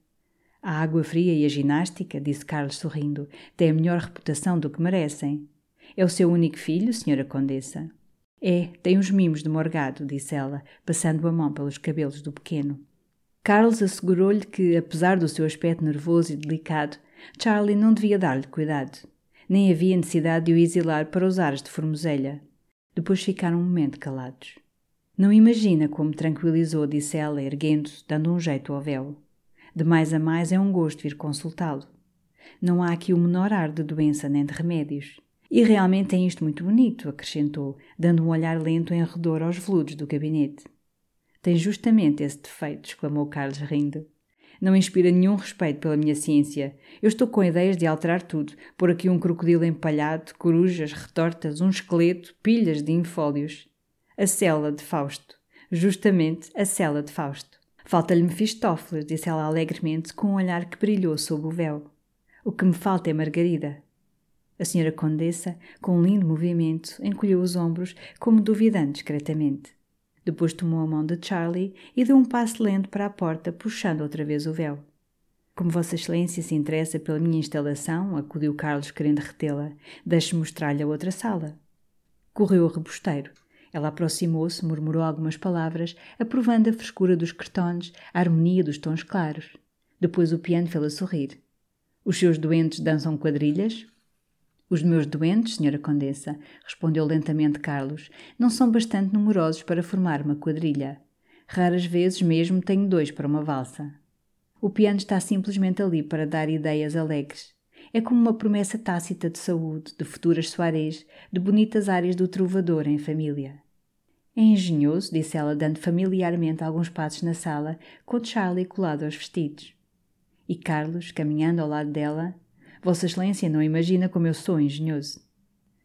A água fria e a ginástica, disse Carlos sorrindo, têm a melhor reputação do que merecem. É o seu único filho, senhora condessa? É, tem os mimos de morgado, disse ela, passando a mão pelos cabelos do pequeno. Carlos assegurou-lhe que, apesar do seu aspecto nervoso e delicado, Charlie não devia dar-lhe cuidado. Nem havia necessidade de o exilar para os ares de formoselha. Depois ficaram um momento calados. Não imagina como tranquilizou, disse ela, erguendo-se, dando um jeito ao véu. De mais a mais é um gosto vir consultá-lo. Não há aqui o menor ar de doença nem de remédios. E realmente tem isto muito bonito, acrescentou, dando um olhar lento em redor aos veludos do gabinete. Tem justamente esse defeito, exclamou Carlos rindo. Não inspira nenhum respeito pela minha ciência. Eu estou com ideias de alterar tudo, pôr aqui um crocodilo empalhado, corujas, retortas, um esqueleto, pilhas de infólios. A cela de Fausto. Justamente a cela de Fausto. Falta-lhe Mefistófeles, disse ela alegremente, com um olhar que brilhou sob o véu. O que me falta é Margarida. A senhora Condessa, com um lindo movimento, encolheu os ombros, como duvidando discretamente. Depois tomou a mão de Charlie e deu um passo lento para a porta, puxando outra vez o véu. Como Vossa Excelência se interessa pela minha instalação, acudiu Carlos querendo retê-la, deixe mostrar-lhe a outra sala. Correu o rebosteiro. Ela aproximou-se, murmurou algumas palavras, aprovando a frescura dos cartões, a harmonia dos tons claros. Depois o piano fê-la sorrir. Os seus doentes dançam quadrilhas? Os meus doentes, senhora Condessa, respondeu lentamente Carlos, não são bastante numerosos para formar uma quadrilha. Raras vezes mesmo tenho dois para uma valsa. O piano está simplesmente ali para dar ideias alegres. É como uma promessa tácita de saúde, de futuras soirées, de bonitas áreas do trovador em família. É engenhoso, disse ela, dando familiarmente alguns passos na sala, com Charlie colado aos vestidos. E Carlos, caminhando ao lado dela, Vossa Excelência não imagina como eu sou engenhoso.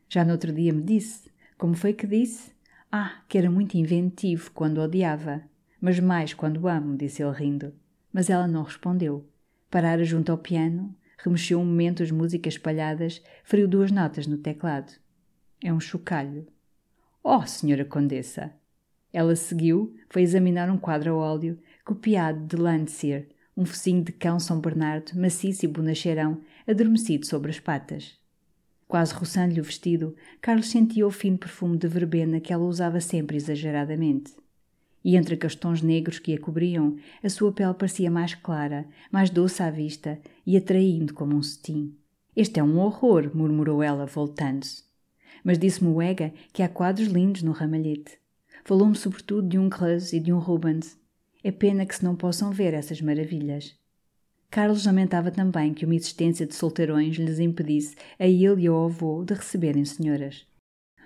Já no outro dia me disse. Como foi que disse? Ah, que era muito inventivo quando odiava, mas mais quando amo, disse ele rindo. Mas ela não respondeu. Parara junto ao piano, remexeu um momento as músicas espalhadas, feriu duas notas no teclado. É um chocalho. Oh, senhora Condessa! Ela seguiu, foi examinar um quadro a óleo, copiado de Landseer, um focinho de cão São Bernardo, maciço e bonacheirão, adormecido sobre as patas. Quase roçando-lhe o vestido, Carlos sentia o fino perfume de verbena que ela usava sempre exageradamente. E entre tons negros que a cobriam, a sua pele parecia mais clara, mais doce à vista e atraindo como um cetim. Este é um horror, murmurou ela, voltando-se. Mas disse-me o Ega que há quadros lindos no ramalhete. Falou-me sobretudo de um Creuse e de um Rubens. É pena que se não possam ver essas maravilhas. Carlos lamentava também que uma existência de solteirões lhes impedisse a ele e ao avô de receberem senhoras.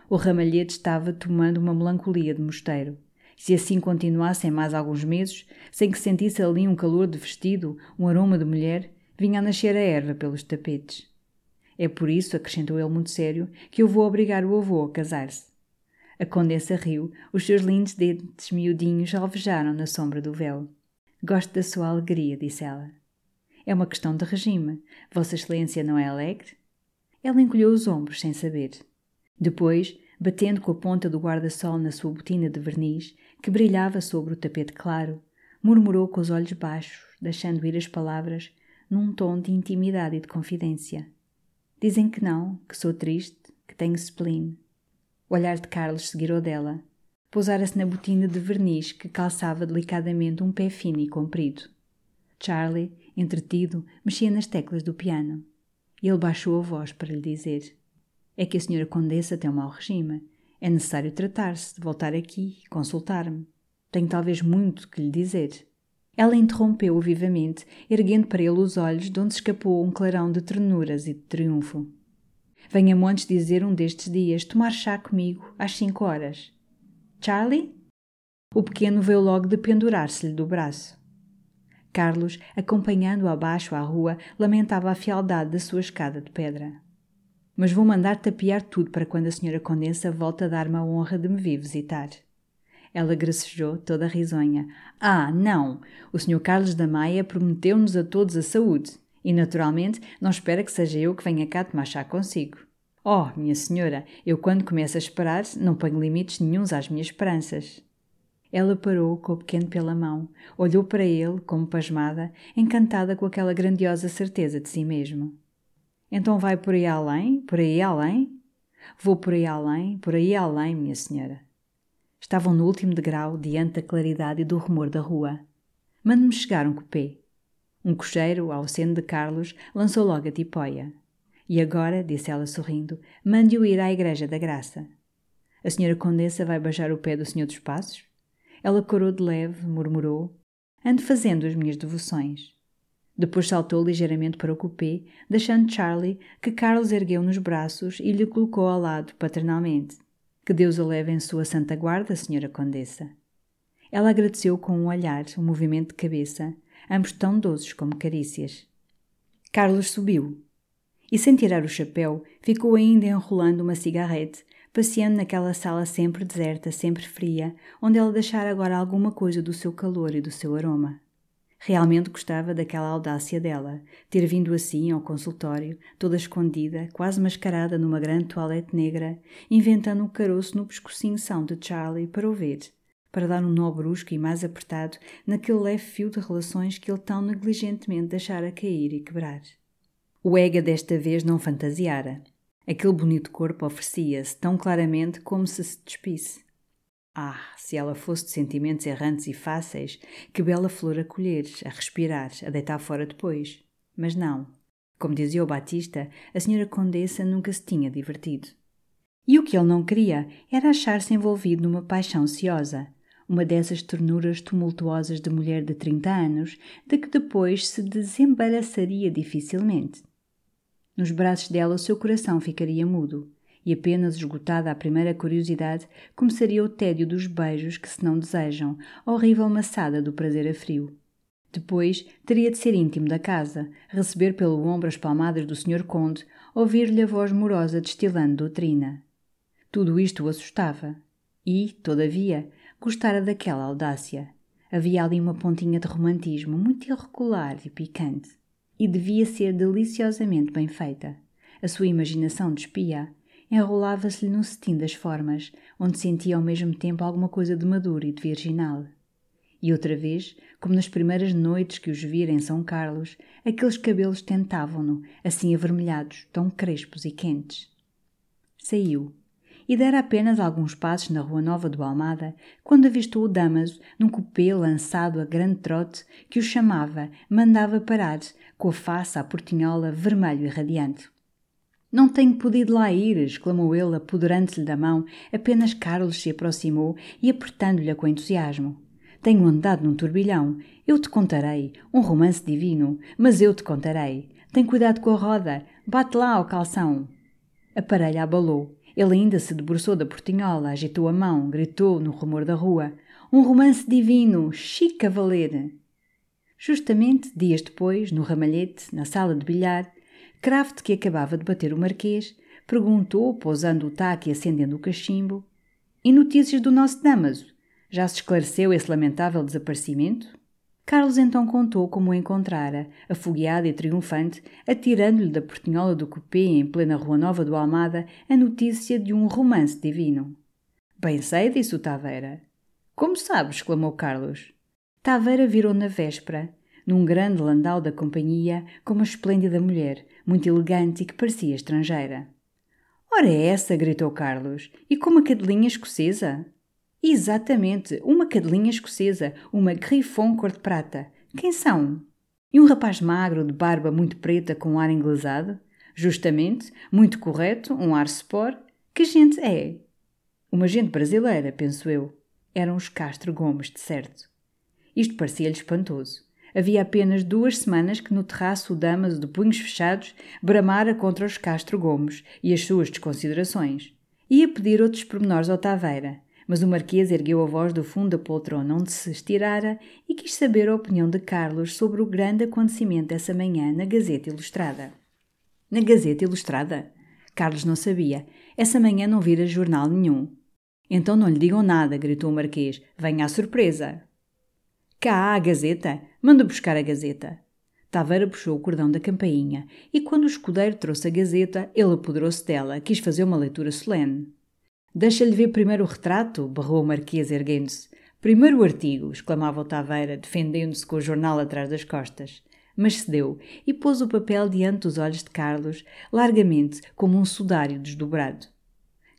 O ramalhete estava tomando uma melancolia de mosteiro. Se assim continuassem mais alguns meses, sem que sentisse ali um calor de vestido, um aroma de mulher, vinha a nascer a erva pelos tapetes. É por isso, acrescentou ele muito sério, que eu vou obrigar o avô a casar-se. A condessa riu, os seus lindos dentes miudinhos alvejaram na sombra do véu. Gosto da sua alegria, disse ela. É uma questão de regime. Vossa Excelência não é alegre? Ela encolheu os ombros sem saber. Depois, batendo com a ponta do guarda-sol na sua botina de verniz, que brilhava sobre o tapete claro, murmurou com os olhos baixos, deixando ir as palavras, num tom de intimidade e de confidência. Dizem que não, que sou triste, que tenho spleen. O olhar de Carlos seguirou dela. Pousara-se na botina de verniz que calçava delicadamente um pé fino e comprido. Charlie entretido, mexia nas teclas do piano. Ele baixou a voz para lhe dizer: É que a senhora Condessa tem um mau regime. É necessário tratar-se, voltar aqui, consultar-me. Tenho talvez muito que lhe dizer. Ela interrompeu-o vivamente, erguendo para ele os olhos, de onde escapou um clarão de ternuras e de triunfo. Venha-me antes dizer um destes dias tomar chá comigo às cinco horas. Charlie? O pequeno veio logo de pendurar-se-lhe do braço. Carlos, acompanhando-o abaixo à rua, lamentava a fialdade da sua escada de pedra. Mas vou mandar tapiar tudo para quando a senhora Condessa volte a dar-me a honra de me vir visitar. Ela gracejou, toda risonha. Ah, não! O Sr. Carlos da Maia prometeu-nos a todos a saúde. E, naturalmente, não espera que seja eu que venha cá tomar chá consigo. Oh, minha senhora, eu quando começo a esperar, não ponho limites nenhums às minhas esperanças. Ela parou com o pequeno pela mão, olhou para ele, como pasmada, encantada com aquela grandiosa certeza de si mesmo. Então vai por aí além, por aí além? Vou por aí além, por aí além, minha senhora. Estavam no último degrau, diante da claridade e do rumor da rua. Mande-me chegar um cupê. Um cocheiro, ao seno de Carlos, lançou logo a tipóia. E agora, disse ela sorrindo, mande-o ir à Igreja da Graça. A senhora Condessa vai beijar o pé do Senhor dos Passos? Ela corou de leve, murmurou. Ando fazendo as minhas devoções. Depois saltou ligeiramente para o cupê, deixando Charlie, que Carlos ergueu nos braços e lhe colocou ao lado paternalmente. Que Deus o leve em sua santa guarda, senhora Condessa. Ela agradeceu com um olhar, um movimento de cabeça, ambos tão doces como carícias. Carlos subiu e, sem tirar o chapéu, ficou ainda enrolando uma cigarrete, passeando naquela sala sempre deserta, sempre fria, onde ela deixara agora alguma coisa do seu calor e do seu aroma. Realmente gostava daquela audácia dela, ter vindo assim ao consultório, toda escondida, quase mascarada numa grande toilette negra, inventando um caroço no pescocinho são de Charlie para o ver, para dar um nó brusco e mais apertado naquele leve fio de relações que ele tão negligentemente deixara cair e quebrar. O Ega desta vez não fantasiara. Aquele bonito corpo oferecia-se tão claramente como se se despisse. Ah, se ela fosse de sentimentos errantes e fáceis, que bela flor a colher, a respirar, a deitar fora depois. Mas não. Como dizia o Batista, a senhora Condessa nunca se tinha divertido. E o que ele não queria era achar-se envolvido numa paixão ciosa, uma dessas ternuras tumultuosas de mulher de 30 anos, de que depois se desembaraçaria dificilmente. Nos braços dela o seu coração ficaria mudo e apenas esgotada a primeira curiosidade, começaria o tédio dos beijos que se não desejam, a horrível maçada do prazer a frio. Depois teria de ser íntimo da casa, receber pelo ombro as palmadas do Sr. Conde, ouvir-lhe a voz morosa destilando doutrina. Tudo isto o assustava. E, todavia, gostara daquela audácia. Havia ali uma pontinha de romantismo muito irregular e picante. E devia ser deliciosamente bem feita. A sua imaginação despia, enrolava-se-lhe no cetim das formas, onde sentia ao mesmo tempo alguma coisa de maduro e de virginal. E outra vez, como nas primeiras noites que os vira em São Carlos, aqueles cabelos tentavam-no, assim avermelhados, tão crespos e quentes. Saiu, e dera apenas alguns passos na Rua Nova do Almada, quando avistou o Damaso num cupê lançado a grande trote que o chamava, mandava parar, com a face à portinhola vermelho e radiante. Não tenho podido lá ir, exclamou ele, apoderando-se-lhe da mão. Apenas Carlos se aproximou e apertando-lhe com entusiasmo. Tenho andado num turbilhão. Eu te contarei. Um romance divino. Mas eu te contarei. Tem cuidado com a roda. Bate lá ao calção. A parelha abalou. Ele ainda se debruçou da portinhola, agitou a mão, gritou no rumor da rua. Um romance divino! Chique cavaleiro! Justamente dias depois, no ramalhete, na sala de bilhar, Kraft, que acabava de bater o marquês, perguntou, pousando o taco e acendendo o cachimbo: E notícias do nosso Damaso? Já se esclareceu esse lamentável desaparecimento? Carlos então contou como o encontrara, afogueado e triunfante, atirando-lhe da portinhola do cupê em plena Rua Nova do Almada a notícia de um romance divino. Bem sei, disse o Taveira. Como sabes? exclamou Carlos. Taveira virou na véspera, num grande landau da companhia, com uma esplêndida mulher, muito elegante e que parecia estrangeira. Ora é essa, gritou Carlos, e com uma cadelinha escocesa? Exatamente, uma cadelinha escocesa, uma griffon cor de prata. Quem são? E um rapaz magro, de barba muito preta, com um ar inglesado? Justamente, muito correto, um ar sport. Que gente é? Uma gente brasileira, penso eu. Eram os Castro Gomes, de certo. Isto parecia-lhe espantoso. Havia apenas duas semanas que no terraço o Damaso de punhos fechados bramara contra os Castro Gomes e as suas desconsiderações. Ia pedir outros pormenores ao Taveira, mas o Marquês ergueu a voz do fundo da poltrona onde se estirara e quis saber a opinião de Carlos sobre o grande acontecimento dessa manhã na Gazeta Ilustrada. Na Gazeta Ilustrada? Carlos não sabia. Essa manhã não vira jornal nenhum. Então não lhe digam nada, gritou o Marquês. Venha à surpresa. Cá há a Gazeta. Manda buscar a Gazeta. Taveira puxou o cordão da campainha e, quando o escudeiro trouxe a Gazeta, ele apoderou-se dela, quis fazer uma leitura solene. Deixa-lhe ver primeiro o retrato, berrou o Marquês, erguendo-se. Primeiro o artigo, exclamava o Taveira, defendendo-se com o jornal atrás das costas. Mas cedeu e pôs o papel diante dos olhos de Carlos, largamente, como um sudário desdobrado.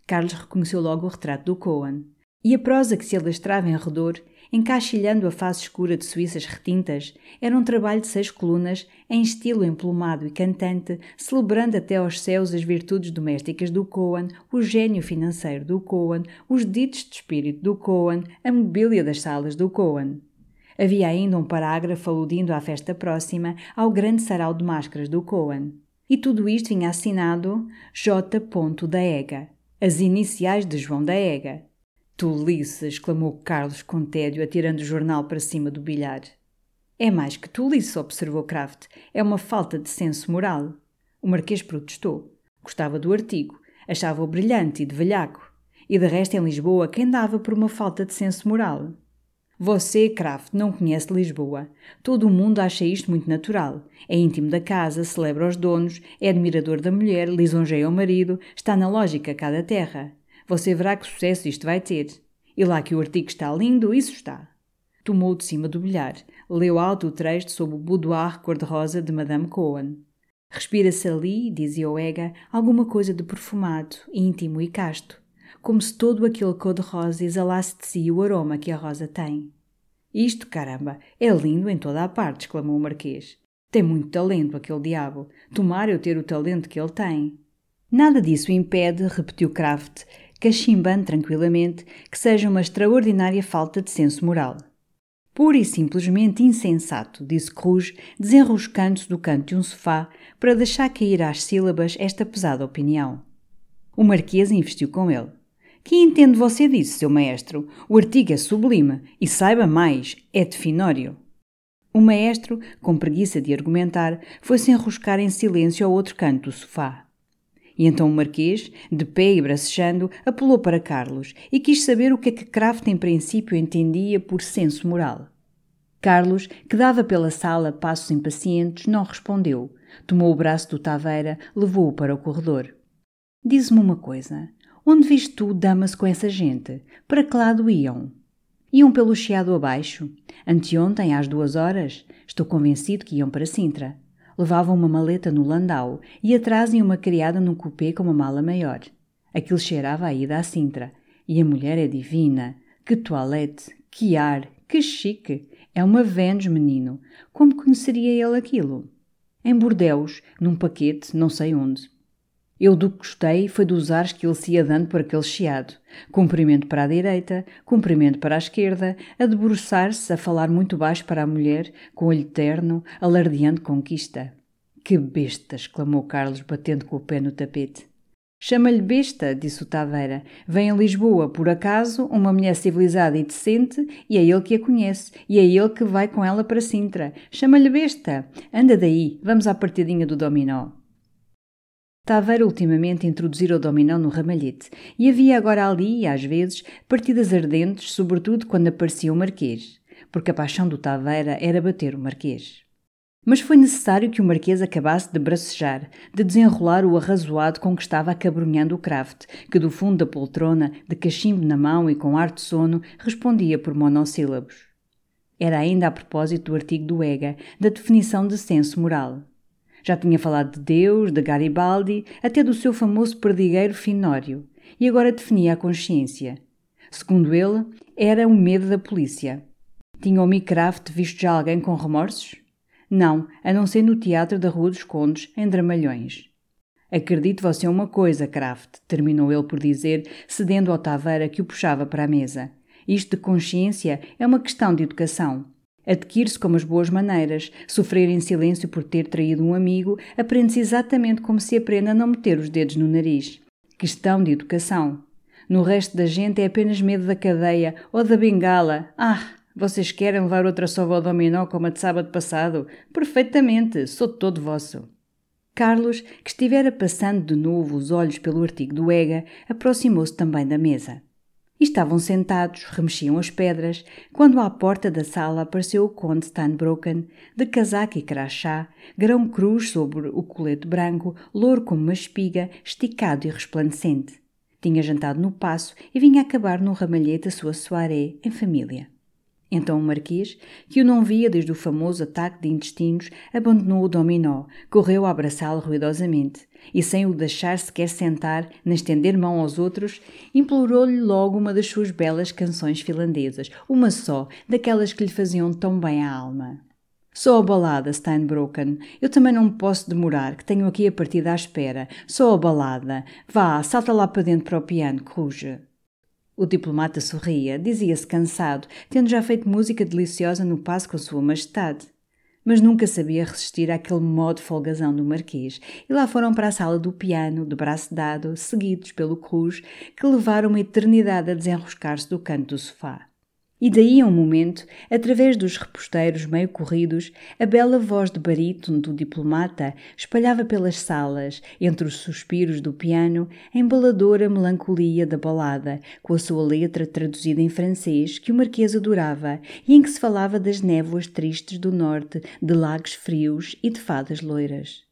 Carlos reconheceu logo o retrato do Cohen. E a prosa que se alastrava em redor encaixilhando a face escura de suíças retintas, era um trabalho de seis colunas em estilo emplumado e cantante, celebrando até aos céus as virtudes domésticas do Cohen, o gênio financeiro do Cohen, os ditos de espírito do Cohen, a mobília das salas do Cohen. Havia ainda um parágrafo aludindo à festa próxima ao grande sarau de máscaras do Cohen. E tudo isto vinha assinado J. da Ega, as iniciais de João da Ega. Tolice! exclamou Carlos com tédio, atirando o jornal para cima do bilhar. É mais que tolice, observou Kraft. É uma falta de senso moral. O Marquês protestou. Gostava do artigo. Achava-o brilhante e de velhaco. E de resto, em Lisboa, quem dava por uma falta de senso moral? Você, Kraft, não conhece Lisboa. Todo o mundo acha isto muito natural. É íntimo da casa, celebra os donos, é admirador da mulher, lisonjeia o marido, está na lógica cá da terra. Você verá que sucesso isto vai ter. E lá que o artigo está lindo, isso está. Tomou de cima do bilhar, leu alto o trecho sob o boudoir cor-de-rosa de Madame Cohen. Respira-se ali, dizia Oega, alguma coisa de perfumado, íntimo e casto, como se todo aquele cor-de-rosa exalasse de si o aroma que a rosa tem. Isto, caramba, é lindo em toda a parte, exclamou o Marquês. Tem muito talento, aquele diabo. Tomara eu ter o talento que ele tem. Nada disso impede, repetiu Kraft, cachimbando tranquilamente que seja uma extraordinária falta de senso moral. Pura e simplesmente insensato, disse Cruz, desenroscando-se do canto de um sofá para deixar cair às sílabas esta pesada opinião. O Marquês investiu com ele. Que entende você disso, seu maestro? O artigo é sublime e saiba mais, é de finório. O maestro, com preguiça de argumentar, foi-se enroscar em silêncio ao outro canto do sofá. E então o Marquês, de pé e bracejando, apelou para Carlos e quis saber o que é que Kraft em princípio entendia por senso moral. Carlos, que dava pela sala passos impacientes, não respondeu. Tomou o braço do Taveira, levou-o para o corredor. Diz-me uma coisa. Onde viste tu damas com essa gente? Para que lado iam? Iam pelo chiado abaixo? Anteontem, às duas horas? Estou convencido que iam para Sintra. Levavam uma maleta no landau e atrás ia uma criada num cupê com uma mala maior. Aquilo cheirava a ida à Sintra. E a mulher é divina. Que toilette, que ar, que chique. É uma Vênus, menino. Como conheceria ele aquilo? Em Bordeus, num paquete, não sei onde. Eu do que gostei foi dos ares que ele se ia dando por aquele chiado. Cumprimento para a direita, cumprimento para a esquerda, a debruçar-se, a falar muito baixo para a mulher, com olho terno, alardeando conquista. Que besta! exclamou Carlos, batendo com o pé no tapete. Chama-lhe besta, disse o Taveira. Vem a Lisboa, por acaso, uma mulher civilizada e decente, e é ele que a conhece, e é ele que vai com ela para Sintra. Chama-lhe besta. Anda daí, vamos à partidinha do dominó. Taveira ultimamente introduzira o dominó no ramalhete, e havia agora ali, às vezes, partidas ardentes, sobretudo quando aparecia o Marquês, porque a paixão do Taveira era bater o Marquês. Mas foi necessário que o Marquês acabasse de bracejar, de desenrolar o arrazoado com que estava acabrunhando o Kraft, que do fundo da poltrona, de cachimbo na mão e com ar de sono, respondia por monossílabos. Era ainda a propósito do artigo do EGA, da definição de senso moral. Já tinha falado de Deus, de Garibaldi, até do seu famoso perdigueiro Finório, e agora definia a consciência. Segundo ele, era o medo da polícia. Tinha o Micraft visto já alguém com remorsos? Não, a não ser no teatro da Rua dos Condes, em Dramalhões. Acredite você uma coisa, Kraft, terminou ele por dizer, cedendo ao Taveira que o puxava para a mesa. Isto de consciência é uma questão de educação. Adquire-se como as boas maneiras. Sofrer em silêncio por ter traído um amigo aprende-se exatamente como se aprende a não meter os dedos no nariz. Questão de educação. No resto da gente é apenas medo da cadeia ou da bengala. Ah, vocês querem levar outra sova ao dominó como a de sábado passado? Perfeitamente, sou todo vosso. Carlos, que estivera passando de novo os olhos pelo artigo do EGA, aproximou-se também da mesa. Estavam sentados, remexiam as pedras, quando à porta da sala apareceu o conde Steinbroken, de casaco e crachá, grão cruz sobre o colete branco, louro como uma espiga, esticado e resplandecente. Tinha jantado no passo e vinha acabar num ramalhete a sua soirée em família. Então o Marquês, que o não via desde o famoso ataque de intestinos, abandonou o dominó, correu a abraçá-lo ruidosamente e, sem o deixar sequer sentar nem estender mão aos outros, implorou-lhe logo uma das suas belas canções finlandesas, uma só, daquelas que lhe faziam tão bem à alma. Só a balada, Steinbroken. Eu também não me posso demorar, que tenho aqui a partida à espera. Só a balada. Vá, salta lá para dentro para o piano, Cruz. O diplomata sorria, dizia-se cansado, tendo já feito música deliciosa no passo com Sua Majestade. Mas nunca sabia resistir àquele modo folgazão do Marquês, e lá foram para a sala do piano, de braço dado, seguidos pelo Cruz, que levaram uma eternidade a desenroscar-se do canto do sofá. E daí a um momento, através dos reposteiros meio corridos, a bela voz de barítono do diplomata espalhava pelas salas, entre os suspiros do piano, a embaladora melancolia da balada, com a sua letra traduzida em francês que o marquês adorava e em que se falava das névoas tristes do norte, de lagos frios e de fadas loiras.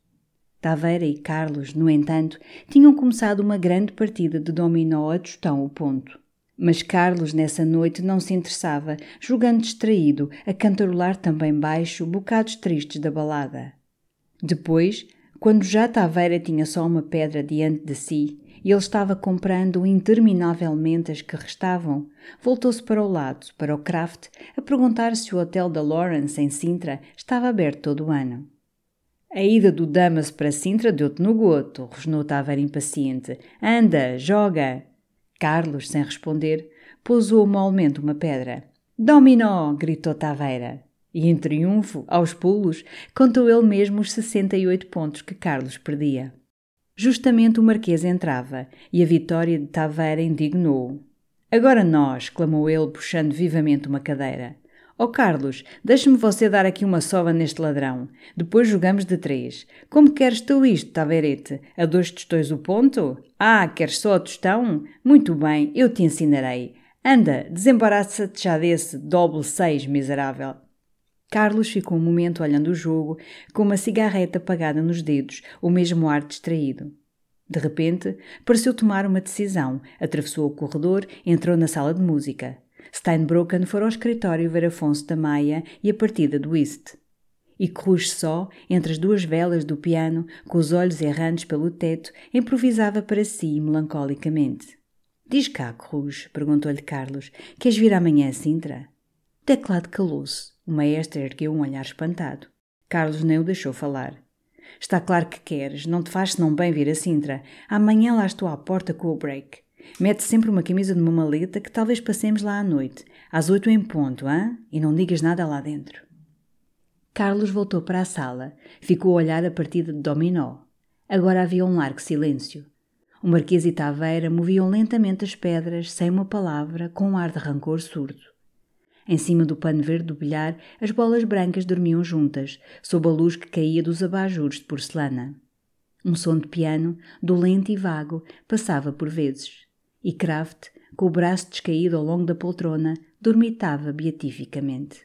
Taveira e Carlos, no entanto, tinham começado uma grande partida de dominó a tostão o ponto. Mas Carlos nessa noite não se interessava, julgando distraído, a cantarolar também baixo bocados tristes da balada. Depois, quando já Taveira tinha só uma pedra diante de si e ele estava comprando interminavelmente as que restavam, voltou-se para o lado, para o Kraft, a perguntar se o hotel da Lawrence, em Sintra, estava aberto todo o ano. A ida do Damas para Sintra deu-te no goto, rosnou Taveira impaciente. Anda, joga! Carlos, sem responder, pousou molmente uma pedra. Dominó! gritou Taveira. E em triunfo, aos pulos, contou ele mesmo os 68 pontos que Carlos perdia. Justamente o Marquês entrava e a vitória de Taveira indignou-o. Agora nós! clamou ele, puxando vivamente uma cadeira. Ó oh, Carlos, deixe-me você dar aqui uma sova neste ladrão. Depois jogamos de três. Como queres tu isto, Taverete? A dois tostões o ponto? Ah, queres só a tostão? Muito bem, eu te ensinarei. Anda, desembaraça-te já desse doble seis, miserável. Carlos ficou um momento olhando o jogo, com uma cigarreta apagada nos dedos, o mesmo ar distraído. De repente, pareceu tomar uma decisão, atravessou o corredor, entrou na sala de música. Steinbroken fora ao escritório ver Afonso da Maia e a partida do Whist. E Cruz só, entre as duas velas do piano, com os olhos errantes pelo teto, improvisava para si melancolicamente. Diz cá, Cruz, perguntou-lhe Carlos, queres vir amanhã a Sintra? Teclado calou-se. O maestro ergueu um olhar espantado. Carlos nem o deixou falar. Está claro que queres, não te faz senão bem vir a Sintra. Amanhã lá estou à porta com o break. Mete sempre uma camisa numa maleta que talvez passemos lá à noite, às oito em ponto, hã? E não digas nada lá dentro. Carlos voltou para a sala. Ficou a olhar a partida de dominó. Agora havia um largo silêncio. O Marquês e Taveira moviam lentamente as pedras, sem uma palavra, com um ar de rancor surdo. Em cima do pano verde do bilhar, as bolas brancas dormiam juntas, sob a luz que caía dos abajures de porcelana. Um som de piano, dolente e vago, passava por vezes e Kraft, com o braço descaído ao longo da poltrona, dormitava beatificamente.